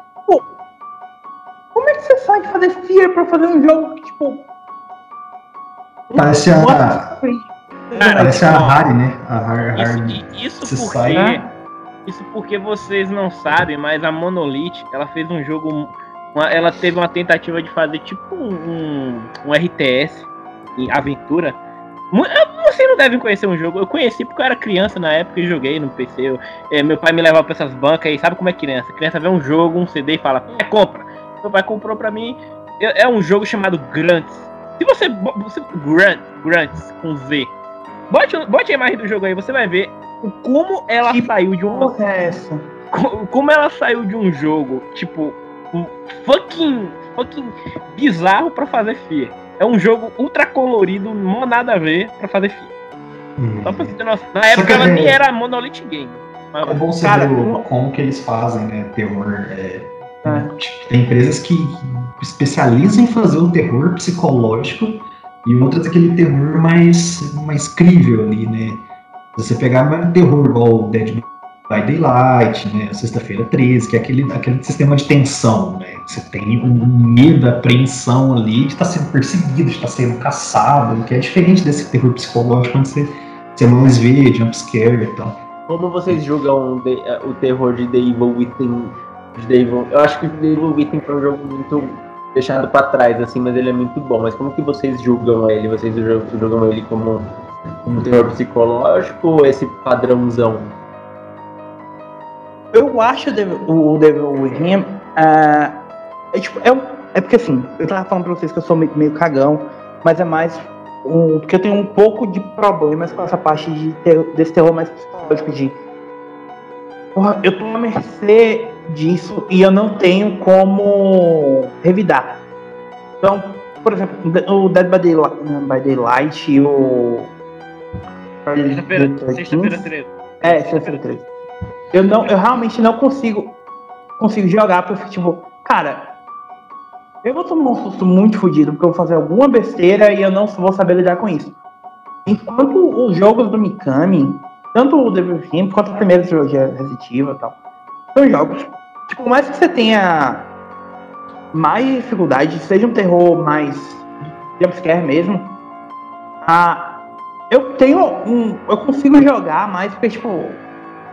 É que você sai de fazer Fear pra fazer um jogo que, tipo. Parece a. Parece a Harry, né? A Harry. Isso, isso porque. Sai, Isso porque vocês não sabem, mas a Monolith, ela fez um jogo. Uma, ela teve uma tentativa de fazer tipo um, um RTS em aventura vocês não devem conhecer um jogo. Eu conheci porque eu era criança na época e joguei no PC. Eu, é, meu pai me levava pra essas bancas e sabe como é criança? A criança vê um jogo, um CD e fala, é, compra. Meu pai comprou pra mim. É, é um jogo chamado Grunts. Se você. você Grunt, Grunts com Z. Bote, bote a imagem do jogo aí, você vai ver como ela que saiu de um. É essa? Como ela saiu de um jogo, tipo, um fucking, fucking bizarro pra fazer FIA. É um jogo ultra colorido, não nada a ver pra fazer filme. Hum. Só pra você ter noção. Na época ela é... nem era Monolith Game. É bom você cara, ver como que eles fazem, né? Terror. É... É. Tipo, tem empresas que especializam em fazer o terror psicológico e outras aquele terror mais, mais crível ali, né? Se você pegar um terror igual Dead by Daylight, né? Sexta-feira 13, que é aquele, aquele sistema de tensão, né? Você tem um medo, apreensão ali de estar tá sendo perseguido, de estar tá sendo caçado, que é diferente desse terror psicológico quando você, você mais vê, jumpscare e tal. Como vocês julgam the, o terror de The Evil Within? De The Evil? Eu acho que The Evil Within foi um jogo muito deixado para trás, assim, mas ele é muito bom. Mas como que vocês julgam ele? Vocês julgam ele como, como terror psicológico ou esse padrãozão? Eu acho o Devil Within. Uh, é, tipo, é, é porque assim, eu tava falando pra vocês que eu sou meio, meio cagão, mas é mais. Um, porque eu tenho um pouco de problemas com essa parte de ter, desse terror mais psicológico de. Porra, eu tô à mercê disso e eu não tenho como revidar. Então, por exemplo, o Dead by Daylight, by Daylight e o. Sexta-feira 13. É, sexta-feira 13 eu não, eu realmente não consigo consigo jogar porque tipo, cara, eu vou tomar um susto muito fodido porque eu vou fazer alguma besteira e eu não vou saber lidar com isso. Enquanto os jogos do Mikami, tanto o Devil Team quanto o primeiro trilogia Resident Evil e tal, são jogos, por mais que você tenha mais dificuldade, seja um terror mais jumpscare mesmo, ah, eu tenho um. Eu consigo jogar mais porque, tipo,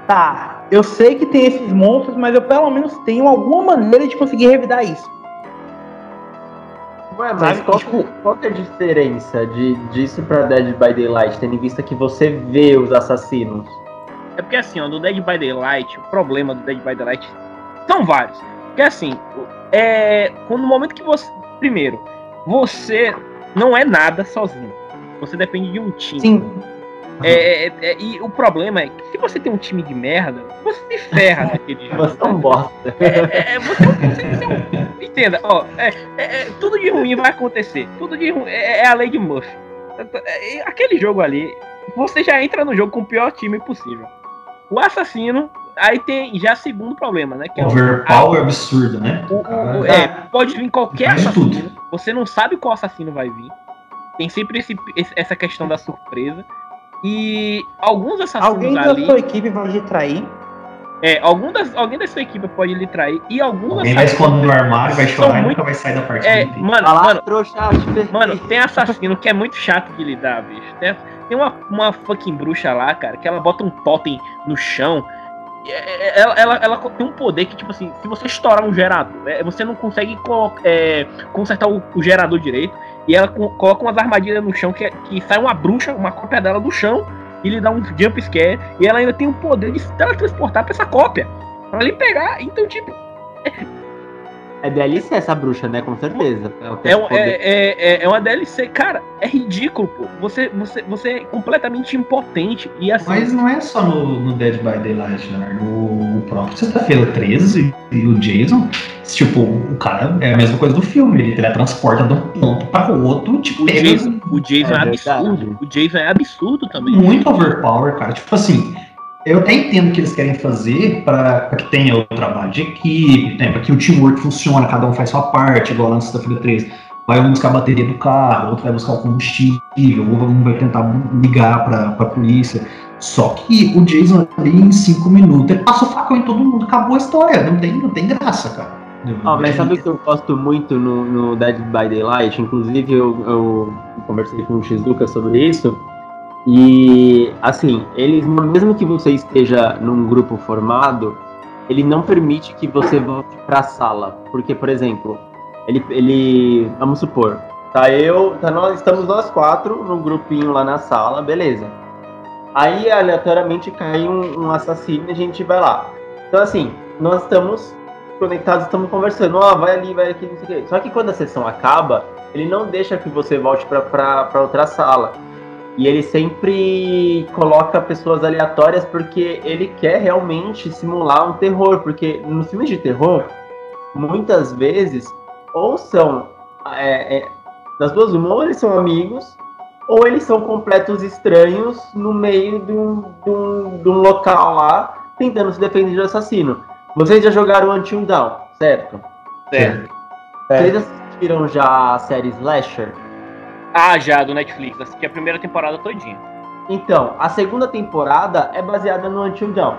tá, eu sei que tem esses monstros, mas eu pelo menos tenho alguma maneira de conseguir revidar isso. Ué, mas qual, tipo, qual é a diferença de, disso pra Dead by Daylight, tendo em vista que você vê os assassinos? É porque assim, ó, no Dead by Daylight, o problema do Dead by Daylight são vários. Porque assim, é, no momento que você. Primeiro, você não é nada sozinho. Você depende de um time. Sim. É, é, é, e o problema é que se você tem um time de merda, você se ferra naquele jogo. Você é um bosta. É, é, você, você, você é um- entenda, ó, é, é, é, tudo de ruim vai acontecer. Tudo de ruim é, é a lei de Murphy. É, é, Aquele jogo ali, você já entra no jogo com o pior time possível. O assassino, aí tem já segundo problema, né? Que é o, Overpower absurdo, né? o- o- o- é, pode vir qualquer Faz assassino. tudo. Você não sabe qual assassino vai vir. Tem sempre esse- esse- essa questão da surpresa. E alguns assassinos Alguém da ali. sua equipe vai lhe trair. É, algum das, alguém da sua equipe pode lhe trair. E alguns Alguém vai esconder no armário, vai chorar e muito- nunca vai sair da partida. É, mano, Fala, mano, trouxa. Mano, tem assassino que é muito chato de lidar, bicho. Tem, tem uma, uma fucking bruxa lá, cara, que ela bota um totem no chão. É, é, Ela, ela, ela tem um poder que, tipo assim, se você estourar um gerador, é, você não consegue é, consertar o, o gerador direito. E ela co- coloca umas armadilhas no chão que, que sai uma bruxa, uma cópia dela do chão, e lhe dá um jump scare. E ela ainda tem o poder de se teletransportar pra essa cópia. Pra lhe pegar. Então, tipo, É DLC essa bruxa, né? Com certeza. Tem É, um- é, é, é- é uma DLC, cara, é ridículo, pô. Você, você, você é completamente impotente. E assim, Mas não é só no, no Dead by Daylight, Leonardo. O próprio Sexta-feira 13 e o Jason, tipo, o cara é a mesma coisa do filme. Ele teletransporta de um ponto para o outro, tipo, o pega Jason, o Jason é, É absurdo. O Jason é absurdo também. muito overpower, cara. Tipo assim, eu até entendo o que eles querem fazer para que tenha o trabalho de equipe, né, para que o teamwork funcione, cada um faz sua parte, igual lá no Sexta-feira 13. Vai um buscar a bateria do carro, outro vai buscar o combustível, ou um vai tentar ligar pra, pra polícia. Só que o Jason ali em cinco minutos, ele passa o facão em todo mundo, acabou a história. Não tem, não tem graça, cara. Ó, mas sabe o que eu gosto muito no, no Dead by Daylight? Inclusive, eu, eu conversei com o Shizuka sobre isso. E, assim, eles, mesmo que você esteja num grupo formado, ele não permite que você volte pra sala. Porque, por exemplo, ele, ele vamos supor, tá eu, tá nós, estamos nós quatro num grupinho lá na sala, beleza. Aí, aleatoriamente, cai um, um assassino e a gente vai lá. Então, assim, nós estamos conectados, estamos conversando, ó, vai ali, vai aqui, não sei o quê. Só que quando a sessão acaba, ele não deixa que você volte pra outra sala. E ele sempre coloca pessoas aleatórias porque ele quer realmente simular um terror. Porque nos filmes de terror, muitas vezes, ou são. É, é, das duas, uma, ou eles são amigos, ou eles são completos estranhos no meio de um, de um, de um local lá, tentando se defender do assassino. Vocês já jogaram Until Dawn, certo? Certo. Vocês assistiram já a série Slasher? Ah, já, do Netflix. Assisti a primeira temporada todinha. Então, a segunda temporada é baseada no Until Dawn.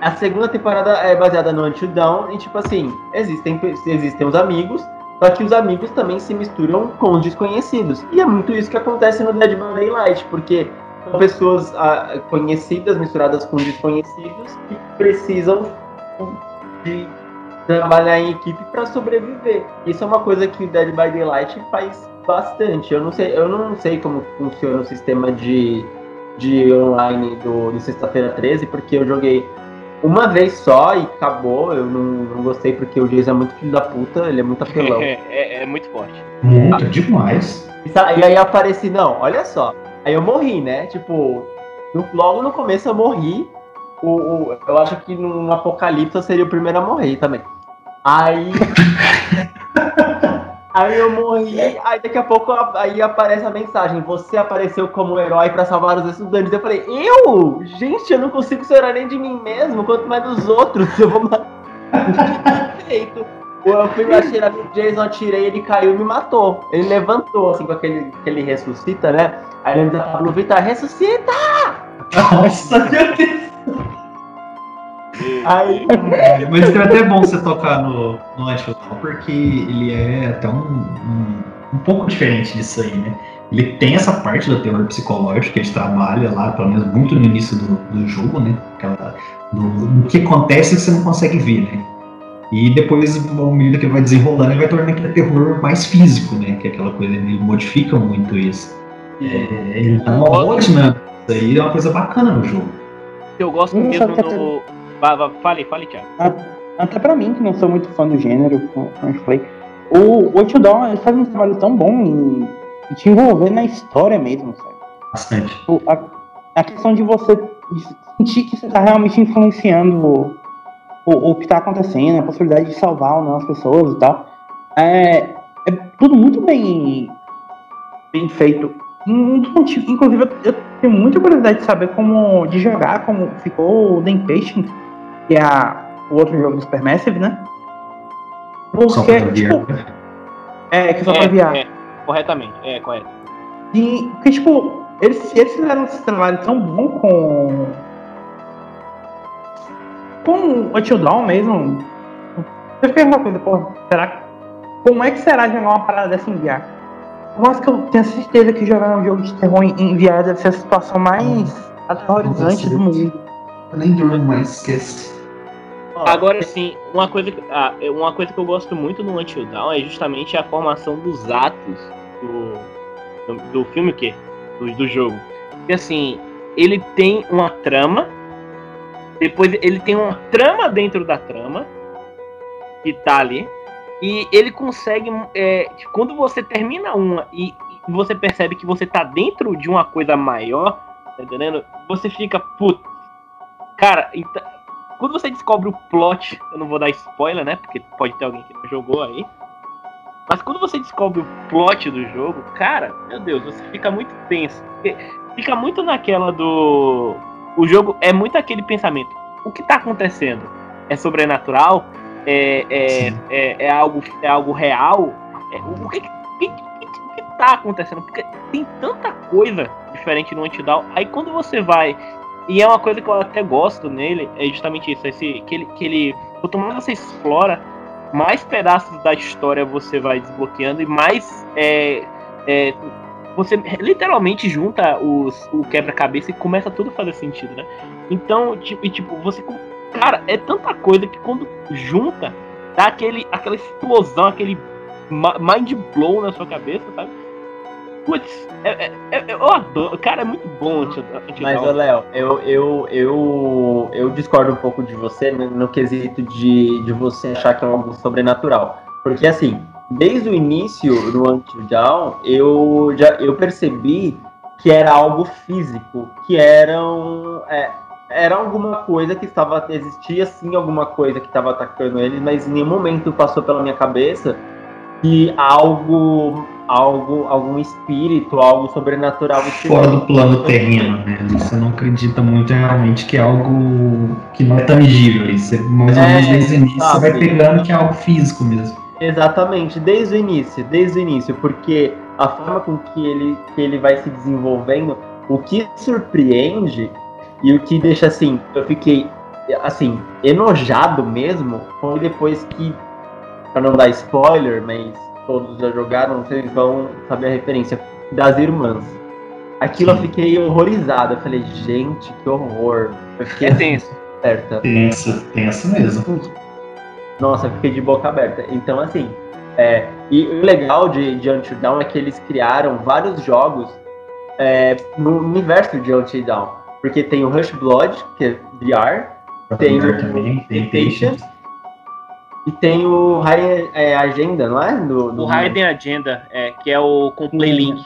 A segunda temporada é baseada no Until Dawn e, tipo assim, existem, existem os amigos, só que os amigos também se misturam com os desconhecidos. E é muito isso que acontece no Dead by Daylight, porque são pessoas ah, conhecidas misturadas com desconhecidos que precisam de trabalhar em equipe para sobreviver. Isso é uma coisa que o Dead by Daylight faz bastante. Eu não sei, eu não sei como funciona o sistema de, de online do, do Sexta-feira 13, porque eu joguei uma vez só e acabou. Eu não, não gostei porque o Jason é muito filho da puta, ele é muito apelão. É, é- é muito forte. Muito demais. E E aí apareci, não, olha só. Aí eu morri, né? Tipo, no- logo no começo eu morri. O, o- eu acho que num apocalipse eu seria o primeiro a morrer também. Aí. aí eu morri, aí daqui a pouco aí aparece a mensagem: Você apareceu como herói pra salvar os estudantes. Eu falei, eu? Gente, eu não consigo ser herói nem de mim mesmo, quanto mais dos outros. Eu vou matar. Eu fui atirar no Jason, atirei, ele caiu e me matou. Ele levantou, assim, com aquele que ele ressuscita, né? Aí ele da Pablo Vittar, ressuscita! Nossa, meu Deus. Aí, Mas é até bom você tocar no, no Dawn, porque ele é até um, um, um pouco diferente disso aí, né? Ele tem essa parte do terror psicológico que a gente trabalha lá, pelo menos muito no início do, do jogo, né? Aquela, do, do que acontece que você não consegue ver, né? E depois, à medida que ele vai desenrolando, ele vai tornando aquele terror mais físico, né? Que é aquela coisa, ele modifica muito isso. É, ele dá uma dinâmica. Isso aí é uma coisa bacana no jogo. Eu gosto Hum, mesmo sabe fale, fale, Thiago. Até pra mim, que não sou muito fã do gênero, como eu falei, o, o Dawn faz um trabalho tão bom em, em te envolver na história mesmo, sabe? Bastante. O, a, a questão de você sentir que você está realmente influenciando o, o, o que está acontecendo, a possibilidade de salvar ou não as pessoas e tal. É, é tudo muito bem, bem feito. Inclusive, eu tenho muita curiosidade de saber como. de jogar como ficou o The Impatient, que é a, o outro jogo do Supermassive, né? Porque, tipo. É, que só pra VR. É, corretamente, é, correto. E, porque, tipo, eles, eles fizeram esse trabalho tão bom com. com o Till Dawn mesmo. Eu fiquei uma coisa, pô, será Como é que será jogar uma parada dessa em VR? Eu acho que eu tenho certeza que jogar um jogo de terror em VR deve ser a situação mais aterrorizante do mundo. Eu nem durmo mais, esquece. Agora sim, uma coisa, que, ah, uma coisa que eu gosto muito no Until Dawn é justamente a formação dos atos do, do, do filme, o quê? Do, do jogo. Porque assim, ele tem uma trama, depois ele tem uma trama dentro da trama, que tá ali, e ele consegue. É, quando você termina uma e, você percebe que você tá dentro de uma coisa maior, tá entendendo? Você fica, putz. Cara, então, quando você descobre o plot, eu não vou dar spoiler, né? Porque pode ter alguém que não jogou aí. Mas quando você descobre o plot do jogo, cara, meu Deus, você fica muito tenso. Fica muito naquela do. O jogo é muito aquele pensamento. O que tá acontecendo? É sobrenatural? É, é, é, é algo, é algo real? É, o que, que, que, que tá acontecendo? Porque tem tanta coisa diferente no Antidown. Aí quando você vai e é uma coisa que eu até gosto nele, é justamente isso, esse, que ele, que ele quanto mais você explora, mais pedaços da história você vai desbloqueando e mais é, é, você literalmente junta os, o quebra-cabeça e começa tudo a fazer sentido, né? Então, tipo, e, tipo, você. Cara, é tanta coisa que quando junta, dá aquele, aquela explosão, aquele mind blow na sua cabeça, sabe? Putz, é, é, é, eu adoro. Cara, é muito bom anti Mas, Léo, eu, eu, eu, eu discordo um pouco de você no, no quesito de, de você achar que é algo sobrenatural. Porque, assim, desde o início do Until Dawn, eu, já, eu percebi que era algo físico, que eram, é, era alguma coisa que estava, existia sim alguma coisa que estava atacando eles, mas em nenhum momento passou pela minha cabeça que algo algo, algum espírito, algo sobrenatural. Fora do plano terreno, né? Você não acredita muito realmente que é algo que não é tangível. Você, mais ou menos é, desde o início sabe. você vai pegando que é algo físico mesmo. Exatamente, desde o início, desde o início, porque a forma com que ele, que ele vai se desenvolvendo, o que surpreende e o que deixa assim, eu fiquei assim, enojado mesmo, foi depois que, para não dar spoiler, mas todos já jogaram, vocês vão saber a referência das irmãs. Aquilo Sim. eu fiquei horrorizado. Eu falei, gente, que horror. Eu fiquei é tenso. Aberta. Tenso, tenso mesmo. Nossa, eu fiquei de boca aberta. Então, assim, é, e o legal de, de Until Dawn é que eles criaram vários jogos é, no universo de Until Dawn. Porque tem o Rush Blood, que é VR, tem o também, Patient, e tem o Hidden é, Agenda, não é? Do, do o Hidden Agenda, é, que é o com Playlink.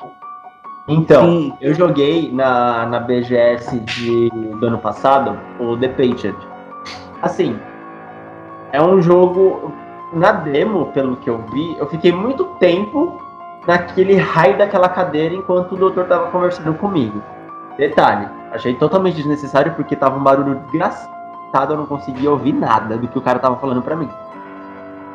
Então, Sim. eu joguei na, na BGS de, do ano passado o The Patriot. Assim, é um jogo. Na demo, pelo que eu vi, eu fiquei muito tempo naquele raio daquela cadeira enquanto o doutor tava conversando comigo. Detalhe, achei totalmente desnecessário porque tava um barulho desgraçado, eu não conseguia ouvir nada do que o cara tava falando para mim.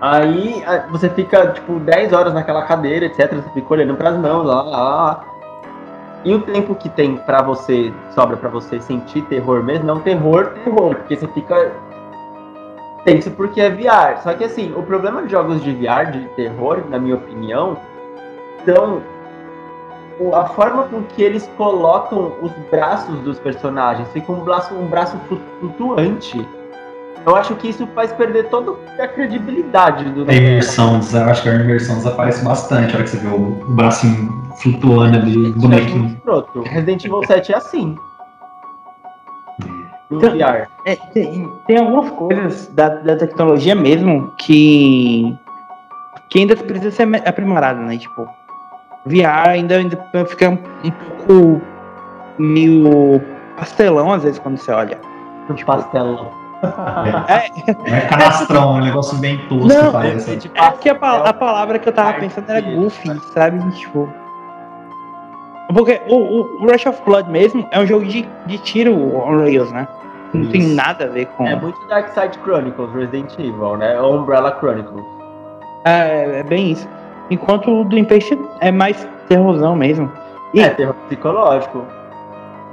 Aí você fica, tipo, 10 horas naquela cadeira, etc. Você fica olhando para as mãos, lá, lá, lá. E o tempo que tem para você, sobra para você sentir terror mesmo, é um terror, terror, porque você fica tenso porque é VR. Só que assim, o problema de jogos de VR, de terror, na minha opinião, são a forma com que eles colocam os braços dos personagens. Fica um braço, um braço flutuante eu acho que isso faz perder toda a credibilidade do A imersão, eu acho que a imersão desaparece bastante. A hora que você vê o bracinho flutuando ali, o bonequinho. Pronto, Resident Evil 7 é assim. Então, é, tem, tem, algumas coisas da, da tecnologia mesmo que que ainda precisa ser aprimorado, né? Tipo, VR ainda, ainda fica um pouco meio pastelão às vezes quando você olha. Tipo, pastelão. É, é canastrão, é um negócio bem tosco. Não, parece. É, tipo, é que a, a, palavra que eu tava pensando era goofy, sabe? Tipo. Porque o, o, Rush of Blood mesmo é um jogo de, de tiro on rails, né? Não Isso. tem nada a ver com. É muito Dark Side Chronicles, Resident Evil, né? Ou Umbrella Chronicles. É, é bem isso. Enquanto o do Impatient é mais terrorzão mesmo. E, é, terror psicológico.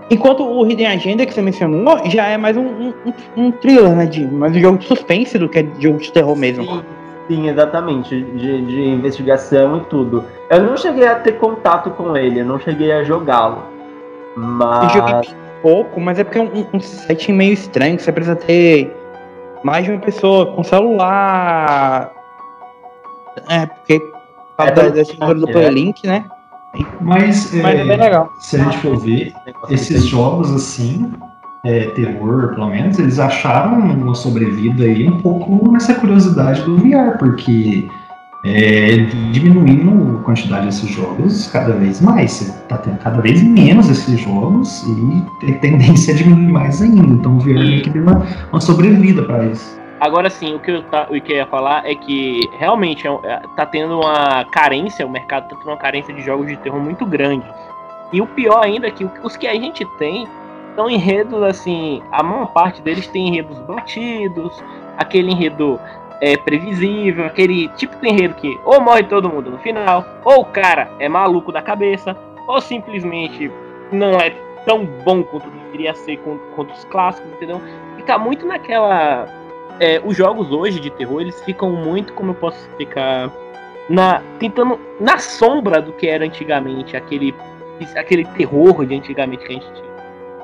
Enquanto o Hidden Agenda que você mencionou já é mais um, um, um thriller, né? De, mais um jogo de suspense do que de jogo de terror mesmo. Sim, sim exatamente. De, de investigação e tudo. Eu não cheguei a ter contato com ele, eu não cheguei a jogá-lo. Mas. Eu joguei pouco, mas é porque é um, um setting meio estranho, que você precisa ter mais de uma pessoa com celular. É, porque. É, da, da do Playlink, né? Mas, Mas é, é bem legal. se a gente for ver, esses jogos assim, é, terror, pelo menos, eles acharam uma sobrevida aí um pouco nessa curiosidade do VR, porque é, diminuindo a quantidade desses jogos cada vez mais. Você tá tendo cada vez menos esses jogos e tem tendência a diminuir mais ainda. Então o VR meio que deu uma, uma sobrevida para isso. Agora sim, o que, eu, tá, o que ia falar é que realmente é, é, tá tendo uma carência, o mercado tá tendo uma carência de jogos de terror muito grande. E o pior ainda é que os que a gente tem são enredos assim, a maior parte deles tem enredos batidos, aquele enredo é previsível, aquele tipo de enredo que ou morre todo mundo no final, ou o cara é maluco da cabeça, ou simplesmente não é tão bom quanto deveria ser quanto os clássicos, entendeu? Fica muito naquela é, os jogos hoje de terror, eles ficam muito, como eu posso explicar, na tentando na sombra do que era antigamente, aquele aquele terror de antigamente que a gente tinha.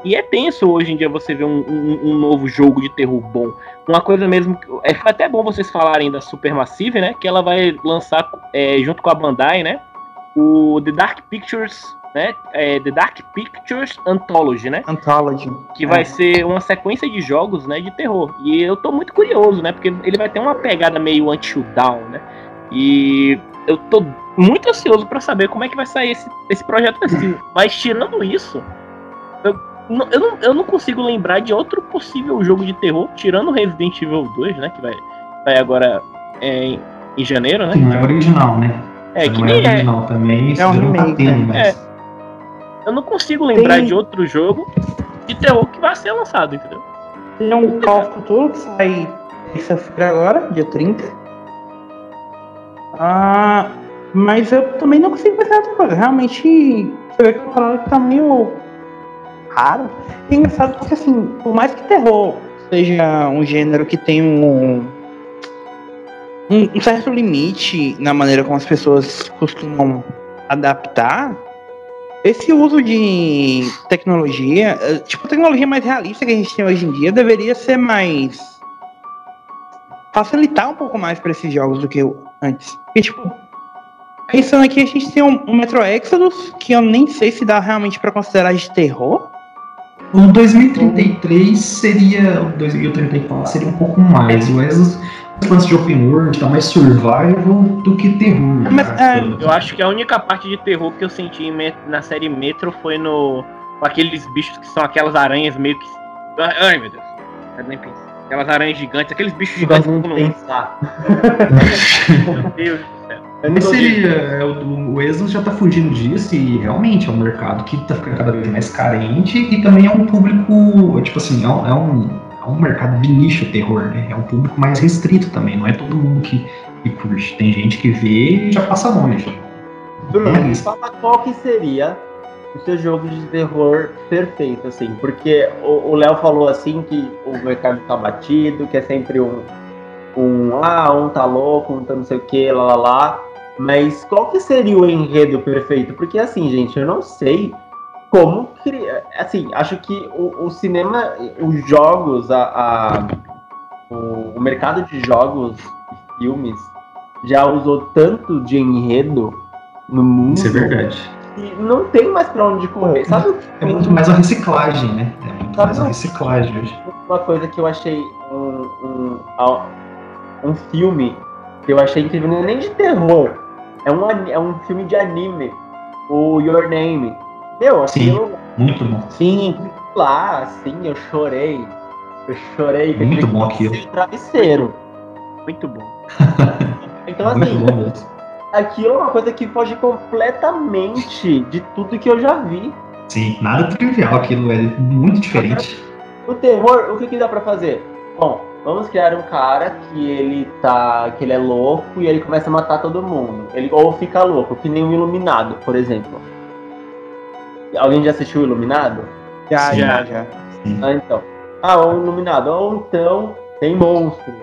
E é tenso hoje em dia você ver um, um, um novo jogo de terror bom. Uma coisa mesmo. É até bom vocês falarem da Supermassive, né? Que ela vai lançar é, junto com a Bandai, né? O The Dark Pictures né? É The Dark Pictures Anthology, né? Anthology. Que é. vai ser uma sequência de jogos, né, de terror. E eu tô muito curioso, né? Porque ele vai ter uma pegada meio Until Down, né? E eu tô muito ansioso para saber como é que vai sair esse, esse projeto assim. Mas tirando isso, eu, eu, não, eu não consigo lembrar de outro possível jogo de terror, tirando Resident Evil 2, né? Que vai, vai agora é, em, em janeiro, né? Que não é original, né? É, que nem é. original também. É um remake, né? mas... É, eu não consigo lembrar Tem... de outro jogo de terror que vai ser lançado, entendeu? Tem um Call of Cthulhu que sai terça-feira agora, dia 30. Ah, mas eu também não consigo pensar outra coisa. Realmente, você vê que o canal que tá meio raro. E é engraçado porque, assim, por mais que terror seja um gênero que tem um, um, um certo limite na maneira como as pessoas costumam adaptar, esse uso de tecnologia, eh, tipo, tecnologia mais realista que a gente tem hoje em dia, deveria ser mais. facilitar um pouco mais para esses jogos do que antes. Porque, tipo, pensando aqui, a gente tem um, um Metro Exodus, que eu nem sei se dá realmente para considerar de terror. O 2033 seria. O 2034 seria um pouco mais. O Exodus lance de open world, tá mais survival do que terror. Mas, é, eu acho que a única parte de terror que eu senti na série Metro foi no. com aqueles bichos que são aquelas aranhas meio que. Ai meu Deus. Eu nem pensar. Aquelas aranhas gigantes, aqueles bichos gigantes que não pensar. meu Deus do céu. Esse é, o, o Exos já tá fugindo disso e realmente é um mercado que tá ficando cada vez mais carente e também é um público, tipo assim, é um, é um é um mercado de nicho terror, né? É um público mais restrito também, não é todo mundo que, que curte. Tem gente que vê e já passa longe. Bruno, é fala qual que seria o seu jogo de terror perfeito, assim, porque o Léo falou assim que o mercado tá batido, que é sempre um, um ah, um tá louco, um tá não sei o que, lá lá lá. Mas qual que seria o enredo perfeito? Porque assim, gente, eu não sei como criar. Assim, acho que o, o cinema, os jogos, a, a o, o, mercado de jogos e filmes já usou tanto de enredo no mundo. Isso é verdade. E não tem mais pra onde correr. Sabe É muito mais a reciclagem, né? É muito Sabe mais a reciclagem hoje. Uma coisa que eu achei um, um, um filme que eu achei incrível, não é nem de terror, é um, é um filme de anime, o Your Name. Meu, aquilo. Sim, muito bom. Sim, lá, sim, eu chorei. Eu chorei. Muito bom aquilo. Travesseiro. Muito bom. então, assim, bom aquilo é uma coisa que foge completamente de tudo que eu já vi. Sim, nada trivial, aquilo é muito diferente. O terror, o que, que dá para fazer? Bom, vamos criar um cara que ele tá. que ele é louco e ele começa a matar todo mundo. Ele ou fica louco, que nem um iluminado, por exemplo. Alguém já assistiu Iluminado? Já, Sim. já, já. Ah, então. Ah, o Iluminado. Ou então tem monstros,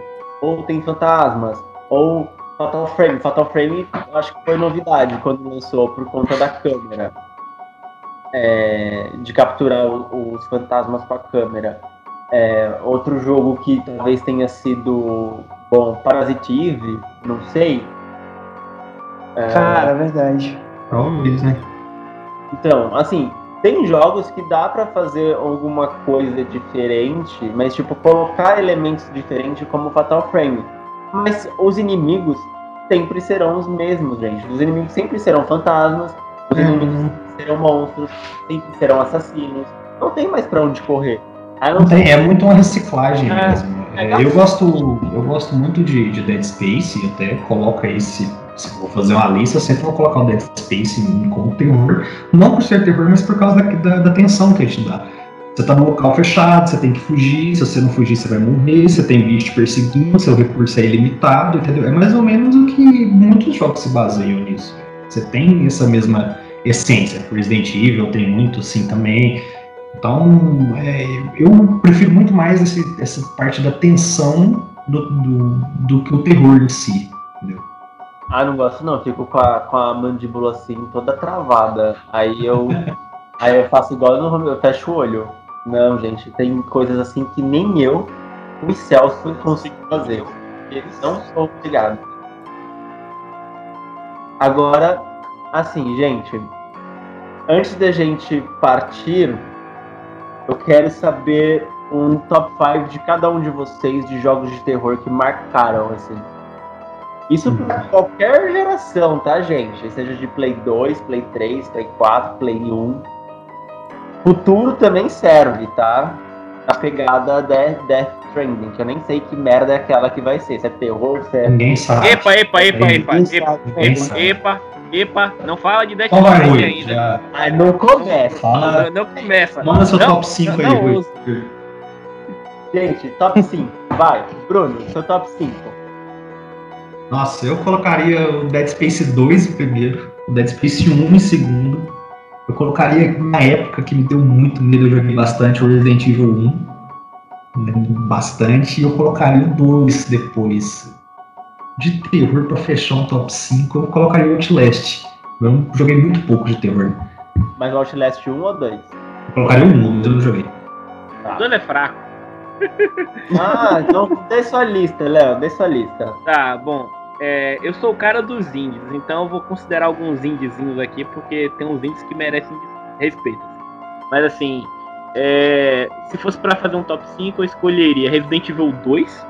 ou tem fantasmas, ou Fatal Frame. Fatal Frame acho que foi novidade quando lançou por conta da câmera. É, de capturar os fantasmas com a câmera. É, outro jogo que talvez tenha sido bom, Parasitive, não sei. É... Cara, é verdade. Talvez, né? Então, assim, tem jogos que dá para fazer alguma coisa diferente, mas tipo colocar elementos diferentes como Fatal Frame. Mas os inimigos sempre serão os mesmos, gente. Os inimigos sempre serão fantasmas, os uhum. inimigos serão monstros, sempre serão assassinos. Não tem mais para onde correr. Não tem, é muito uma reciclagem é, mesmo. É, eu gosto, eu gosto muito de, de Dead Space, até coloca esse. Se vou fazer uma lista, sempre vou colocar o Dead Space como terror. Não por ser terror, mas por causa da, da, da tensão que ele te dá. Você tá num local fechado, você tem que fugir, se você não fugir, você vai morrer, você tem bicho te perseguindo, seu recurso é ilimitado, entendeu? É mais ou menos o que muitos jogos se baseiam nisso. Você tem essa mesma essência. Resident Evil tem muito assim também. Então, é, eu prefiro muito mais esse, essa parte da tensão do, do, do, que o terror em si? Ah, não gosto não, fico com a, com a mandíbula assim, toda travada. Aí eu, aí eu faço igual eu, eu fecho o olho. Não, gente, tem coisas assim que nem eu, o Celso, consigo fazer. Eles não são obrigados. Agora, assim, gente, antes da gente partir, eu quero saber um top 5 de cada um de vocês de jogos de terror que marcaram, assim. Isso para uhum. qualquer geração, tá, gente? Seja de Play 2, Play 3, Play 4, Play 1 Futuro também serve, tá? A pegada Death, Death Stranding, que eu nem sei que merda é aquela que vai ser. Se é terror, se é. Ninguém sabe. Epa, epa, epa, epa, epa, epa, epa, epa, não fala de Death Stranding ainda. Já... Mas não começa. Fala... Não, não começa. Manda seu não, top 5 não, aí, Rui. Gente, top 5. Vai, Bruno, seu top 5. Nossa, eu colocaria o Dead Space 2 em primeiro, o Dead Space 1 em segundo, eu colocaria na época que me deu muito medo, eu joguei bastante o Resident Evil 1. Né, bastante, e eu colocaria o 2 depois. De terror pra fechar um top 5, eu colocaria o Outlast. Eu joguei muito pouco de terror. Mas o Outlast 1 ou 2? Eu colocaria o 1, mas eu não joguei. Tá. O 2 é fraco. ah, então dê sua lista, Léo, dê sua lista. Tá, bom. É, eu sou o cara dos índios, então eu vou considerar alguns índiozinhos aqui, porque tem uns índios que merecem respeito. Mas assim, é, se fosse para fazer um top 5, eu escolheria Resident Evil 2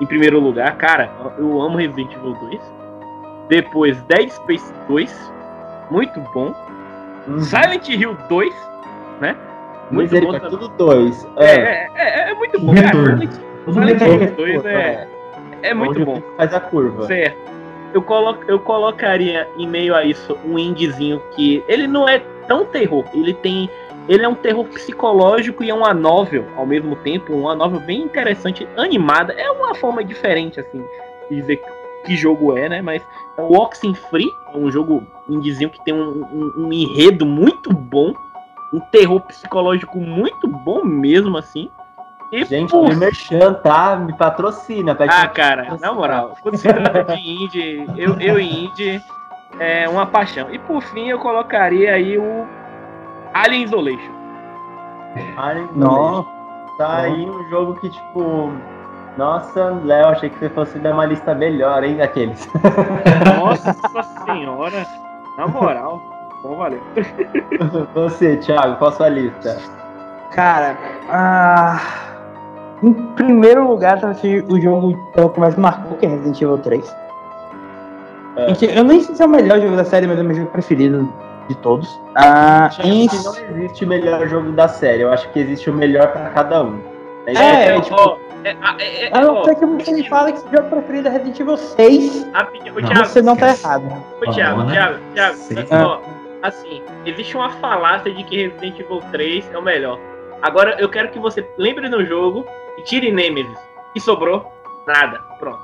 em primeiro lugar. Cara, eu amo Resident Evil 2. Depois Dead Space 2, muito bom. Uhum. Silent Hill 2, né? Muito bom. Tudo 2. É. É, é, é, muito bom, cara. Silent Hill 2 é. É muito bom. Faz a curva. Certo. Eu, colo eu colocaria em meio a isso um indiezinho que ele não é tão terror. Ele tem. Ele é um terror psicológico e é uma novel ao mesmo tempo, uma novel bem interessante, animada. É uma forma diferente, assim, de dizer que jogo é, né? Mas é o Oxenfree é um jogo indiezinho que tem um, um, um enredo muito bom, um terror psicológico muito bom mesmo, assim. E, Gente, o Merchan, tá? Me patrocina. Pede ah, cara, na moral, quando se trata de indie, eu, eu e indie é uma paixão. E por fim, eu colocaria aí o Alien Isolation. Alien Isolation. Tá aí um jogo que, tipo. Nossa, Léo, achei que você fosse dar uma lista melhor, hein, daqueles. Nossa senhora, na moral. Bom, valeu. Você, Thiago, qual a sua lista? Cara, ah Em primeiro lugar, tá assim, o jogo que mais marcou, que é Resident Evil 3. É. Eu nem sei se é o melhor jogo da série, mas é o meu jogo preferido de todos. Ah, em... não existe o melhor jogo da série, eu acho que existe o melhor para cada um. É, é, é tipo, é, é, é, a não ser que você fala que esse jogo preferido é Resident Evil 6. você não tá errado. Ô, Thiago, Thiago, Thiago, Thiago assim, existe uma falácia de que Resident Evil 3 é o melhor. Agora eu quero que você lembre no jogo e tire Nemesis. E sobrou nada. Pronto.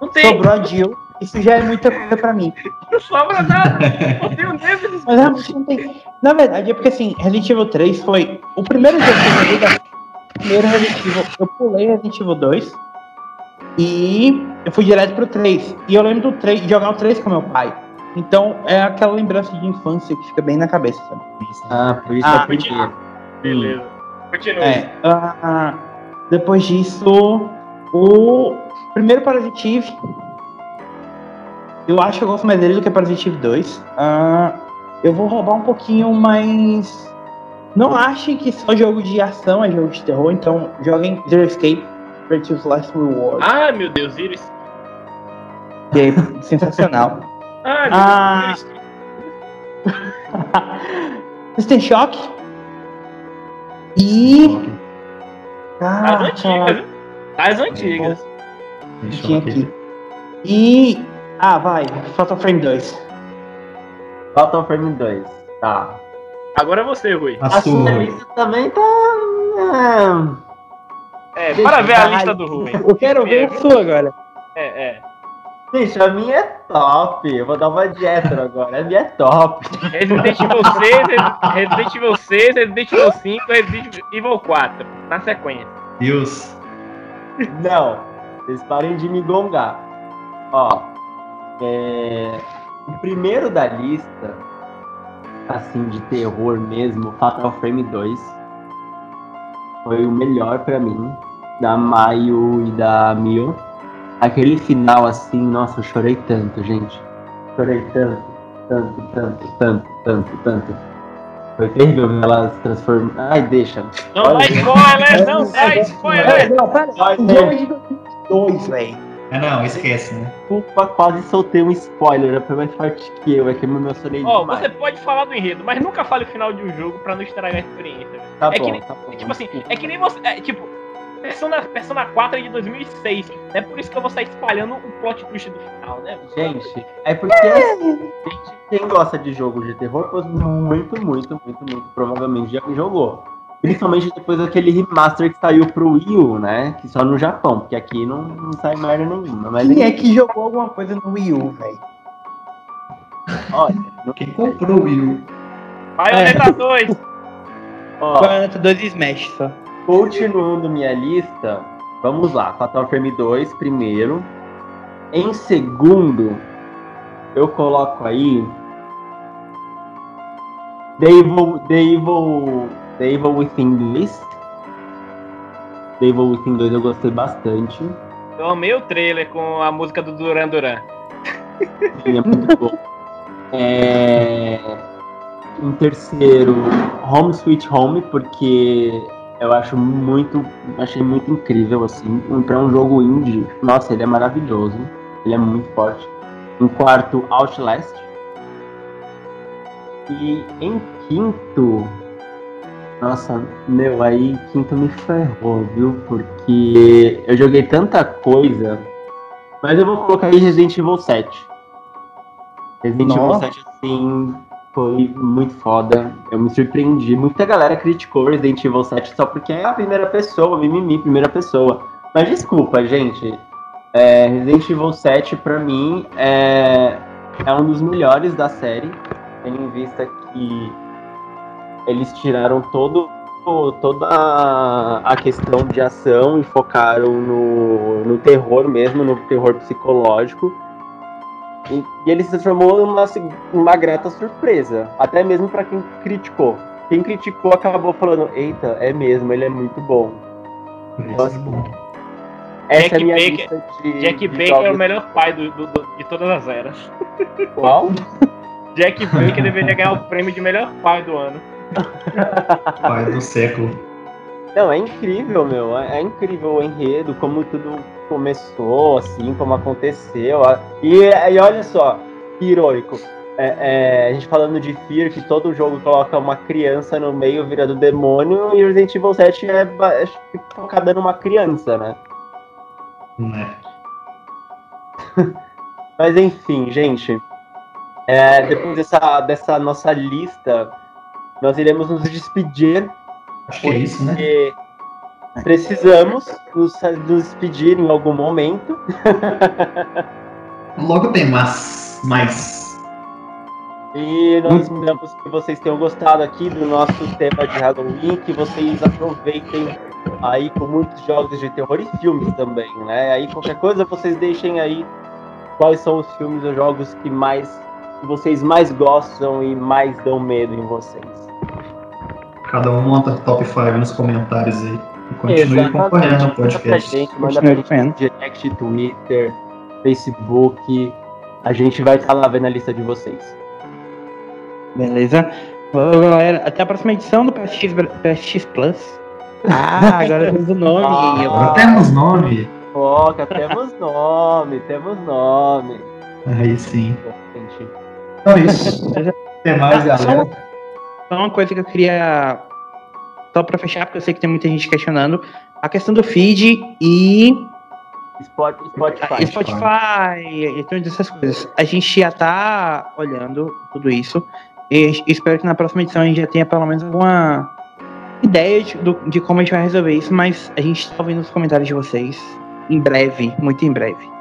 Não tem. Sobrou a Jill. Isso já é muita coisa pra mim. Não sobra nada. Não tem o Nemesis. Mas realmente não tem. Na verdade, é porque assim, Resident Evil 3 foi o primeiro jogo que eu joguei da primeiro Resident Evil, eu pulei Resident Evil 2 e eu fui direto pro 3. E eu lembro do 3, de jogar o 3 com meu pai. Então é aquela lembrança de infância que fica bem na cabeça, sabe? Ah, por isso ah, é primeiro. Beleza. Continua. É, uh, depois disso, o primeiro Parasitive. Eu acho que eu gosto mais dele do que Parasitive 2. Uh, eu vou roubar um pouquinho, mas não achem que só jogo de ação é jogo de terror, então joguem Zero Escape Virtuous Last Reward. Ah, meu Deus, Zero Que é sensacional. ah, meu ah... System Shock. E. As antigas, As antigas. Tinha aqui. E. Ah, vai. Fatal Frame 2. Fatal Frame 2. Tá. Agora é você, Rui. A, a sua lista também tá. É, é para ver a lista do Rui. Eu quero ver a sua agora. É, é. Gente, a minha é top. Eu vou dar uma dieta agora. A minha é top. Resident Evil 6, Resident Evil 6, Resident Evil 5, Resident Evil 4. Na sequência. Deus. Não. Vocês parem de me gongar. Ó. É... O primeiro da lista assim de terror mesmo, Fatal Frame 2 foi o melhor para mim, da Maio e da Mio. Aquele final assim, nossa, eu chorei tanto, gente. Chorei tanto, tanto, tanto, tanto, tanto, tanto. Foi terrível ver elas transformando. Ai, deixa. Não dá spoiler, não dá spoiler! Não, pera, dois, velho. Ah, não, esquece, né? Desculpa, quase soltei um spoiler, foi mais forte que eu, é que eu me emocionei Ó, oh, você pode falar do enredo, mas nunca fale o final de um jogo pra não estragar a experiência. Tá é bom, que nem, tá bom. É, tipo assim, é que nem você, é, tipo, Persona, Persona 4 é de 2006, é por isso que eu vou sair espalhando o plot twist do final, né? Gente, é porque assim, quem gosta de jogo de terror, muito, muito, muito, muito, provavelmente já jogou. Principalmente depois daquele remaster que saiu pro Wii U, né? Que só no Japão, porque aqui não, não sai merda nenhuma. Mas Quem é que jogou alguma coisa no Wii U, velho? Olha, quem comprou o Wii U? Bayonetta é. 2! Bayonetta 2 e Smash só. Continuando minha lista, vamos lá. Fatal Frame 2 primeiro. Em segundo, eu coloco aí The Evil, The Evil The Evil Within 2. The Evil Within 2 eu gostei bastante. Eu amei o trailer com a música do Duran Duran. Sim, é muito bom. É... Em terceiro, Home Sweet Home, porque eu acho muito, achei muito incrível assim, para um jogo indie. Nossa, ele é maravilhoso, ele é muito forte. Em quarto, Outlast. E em quinto, nossa, meu, aí quinto me ferrou, viu? Porque eu joguei tanta coisa. Mas eu vou colocar aí Resident Evil 7. Resident Nossa. Evil 7, assim, foi muito foda. Eu me surpreendi. Muita galera criticou Resident Evil 7 só porque é a primeira pessoa, mimimi, primeira pessoa. Mas desculpa, gente. É, Resident Evil 7, pra mim, é, é um dos melhores da série. Tendo em vista que eles tiraram todo toda a questão de ação e focaram no, no terror mesmo, no terror psicológico. E, e ele se transformou numa uma grata surpresa, até mesmo para quem criticou. Quem criticou acabou falando: Eita, é mesmo, ele é muito bom. Nossa, essa Jack é a minha Baker, lista de. Jack de Baker é o melhor pai do, do, do, de todas as eras. Qual? Jack Baker deveria ganhar o prêmio de melhor pai do ano. Pai do século. Não, é incrível, meu. É, é, incrível o enredo, como tudo começou, assim, como aconteceu. E, e olha só, que heróico. É, é, a gente falando de Fear, que todo jogo coloca uma criança no meio virando demônio, e Resident Evil 7 é, é focada numa criança, né? Não é. Mas enfim, gente. É, depois dessa, dessa nossa lista, nós iremos nos despedir. Acho que é isso, né? Precisamos nos, nos despedir em algum momento. Logo tem mais. mais e nós esperamos que vocês tenham gostado aqui do nosso tema de Halloween, que vocês aproveitem aí com muitos jogos de terror e filmes também, né? Aí qualquer coisa vocês deixem aí quais são os filmes ou jogos que mais que vocês mais gostam e mais dão medo em vocês. Cada um monta top 5 nos comentários aí. Continue acompanhando o podcast. Gente, manda pra gente direct, Twitter, Facebook. A gente vai estar lá vendo a lista de vocês. Beleza? Bom, galera, até a próxima edição do PSX, PSX Plus. Ah, agora temos o nome. Ah, agora temos nome. Foca, temos nome, temos nome. Aí sim. Então é isso. Até mais, galera. Só uma coisa que eu queria. Só pra fechar, porque eu sei que tem muita gente questionando. A questão do feed e. Spotify. Spotify, e todas essas coisas. A gente já tá olhando tudo isso. E espero que na próxima edição a gente já tenha pelo menos alguma ideia de, de como a gente vai resolver isso, mas a gente está ouvindo os comentários de vocês em breve, muito em breve.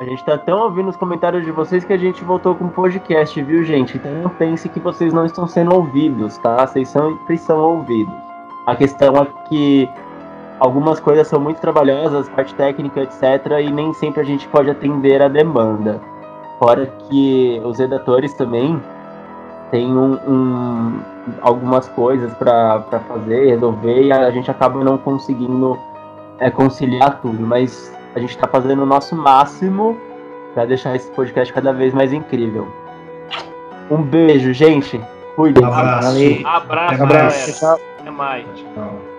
A gente está tão ouvindo os comentários de vocês que a gente voltou com o podcast, viu, gente? Então não pense que vocês não estão sendo ouvidos, tá? Vocês são, vocês são ouvidos. A questão é que algumas coisas são muito trabalhosas, parte técnica, etc., e nem sempre a gente pode atender a demanda. Fora que os redatores também tem um, um algumas coisas para fazer, resolver, e a gente acaba não conseguindo é, conciliar tudo, mas a gente está fazendo o nosso máximo para deixar esse podcast cada vez mais incrível. Um beijo, gente. Cuidem. Abraço. Abraço, Abraço. Abraço. Até mais. Tchau.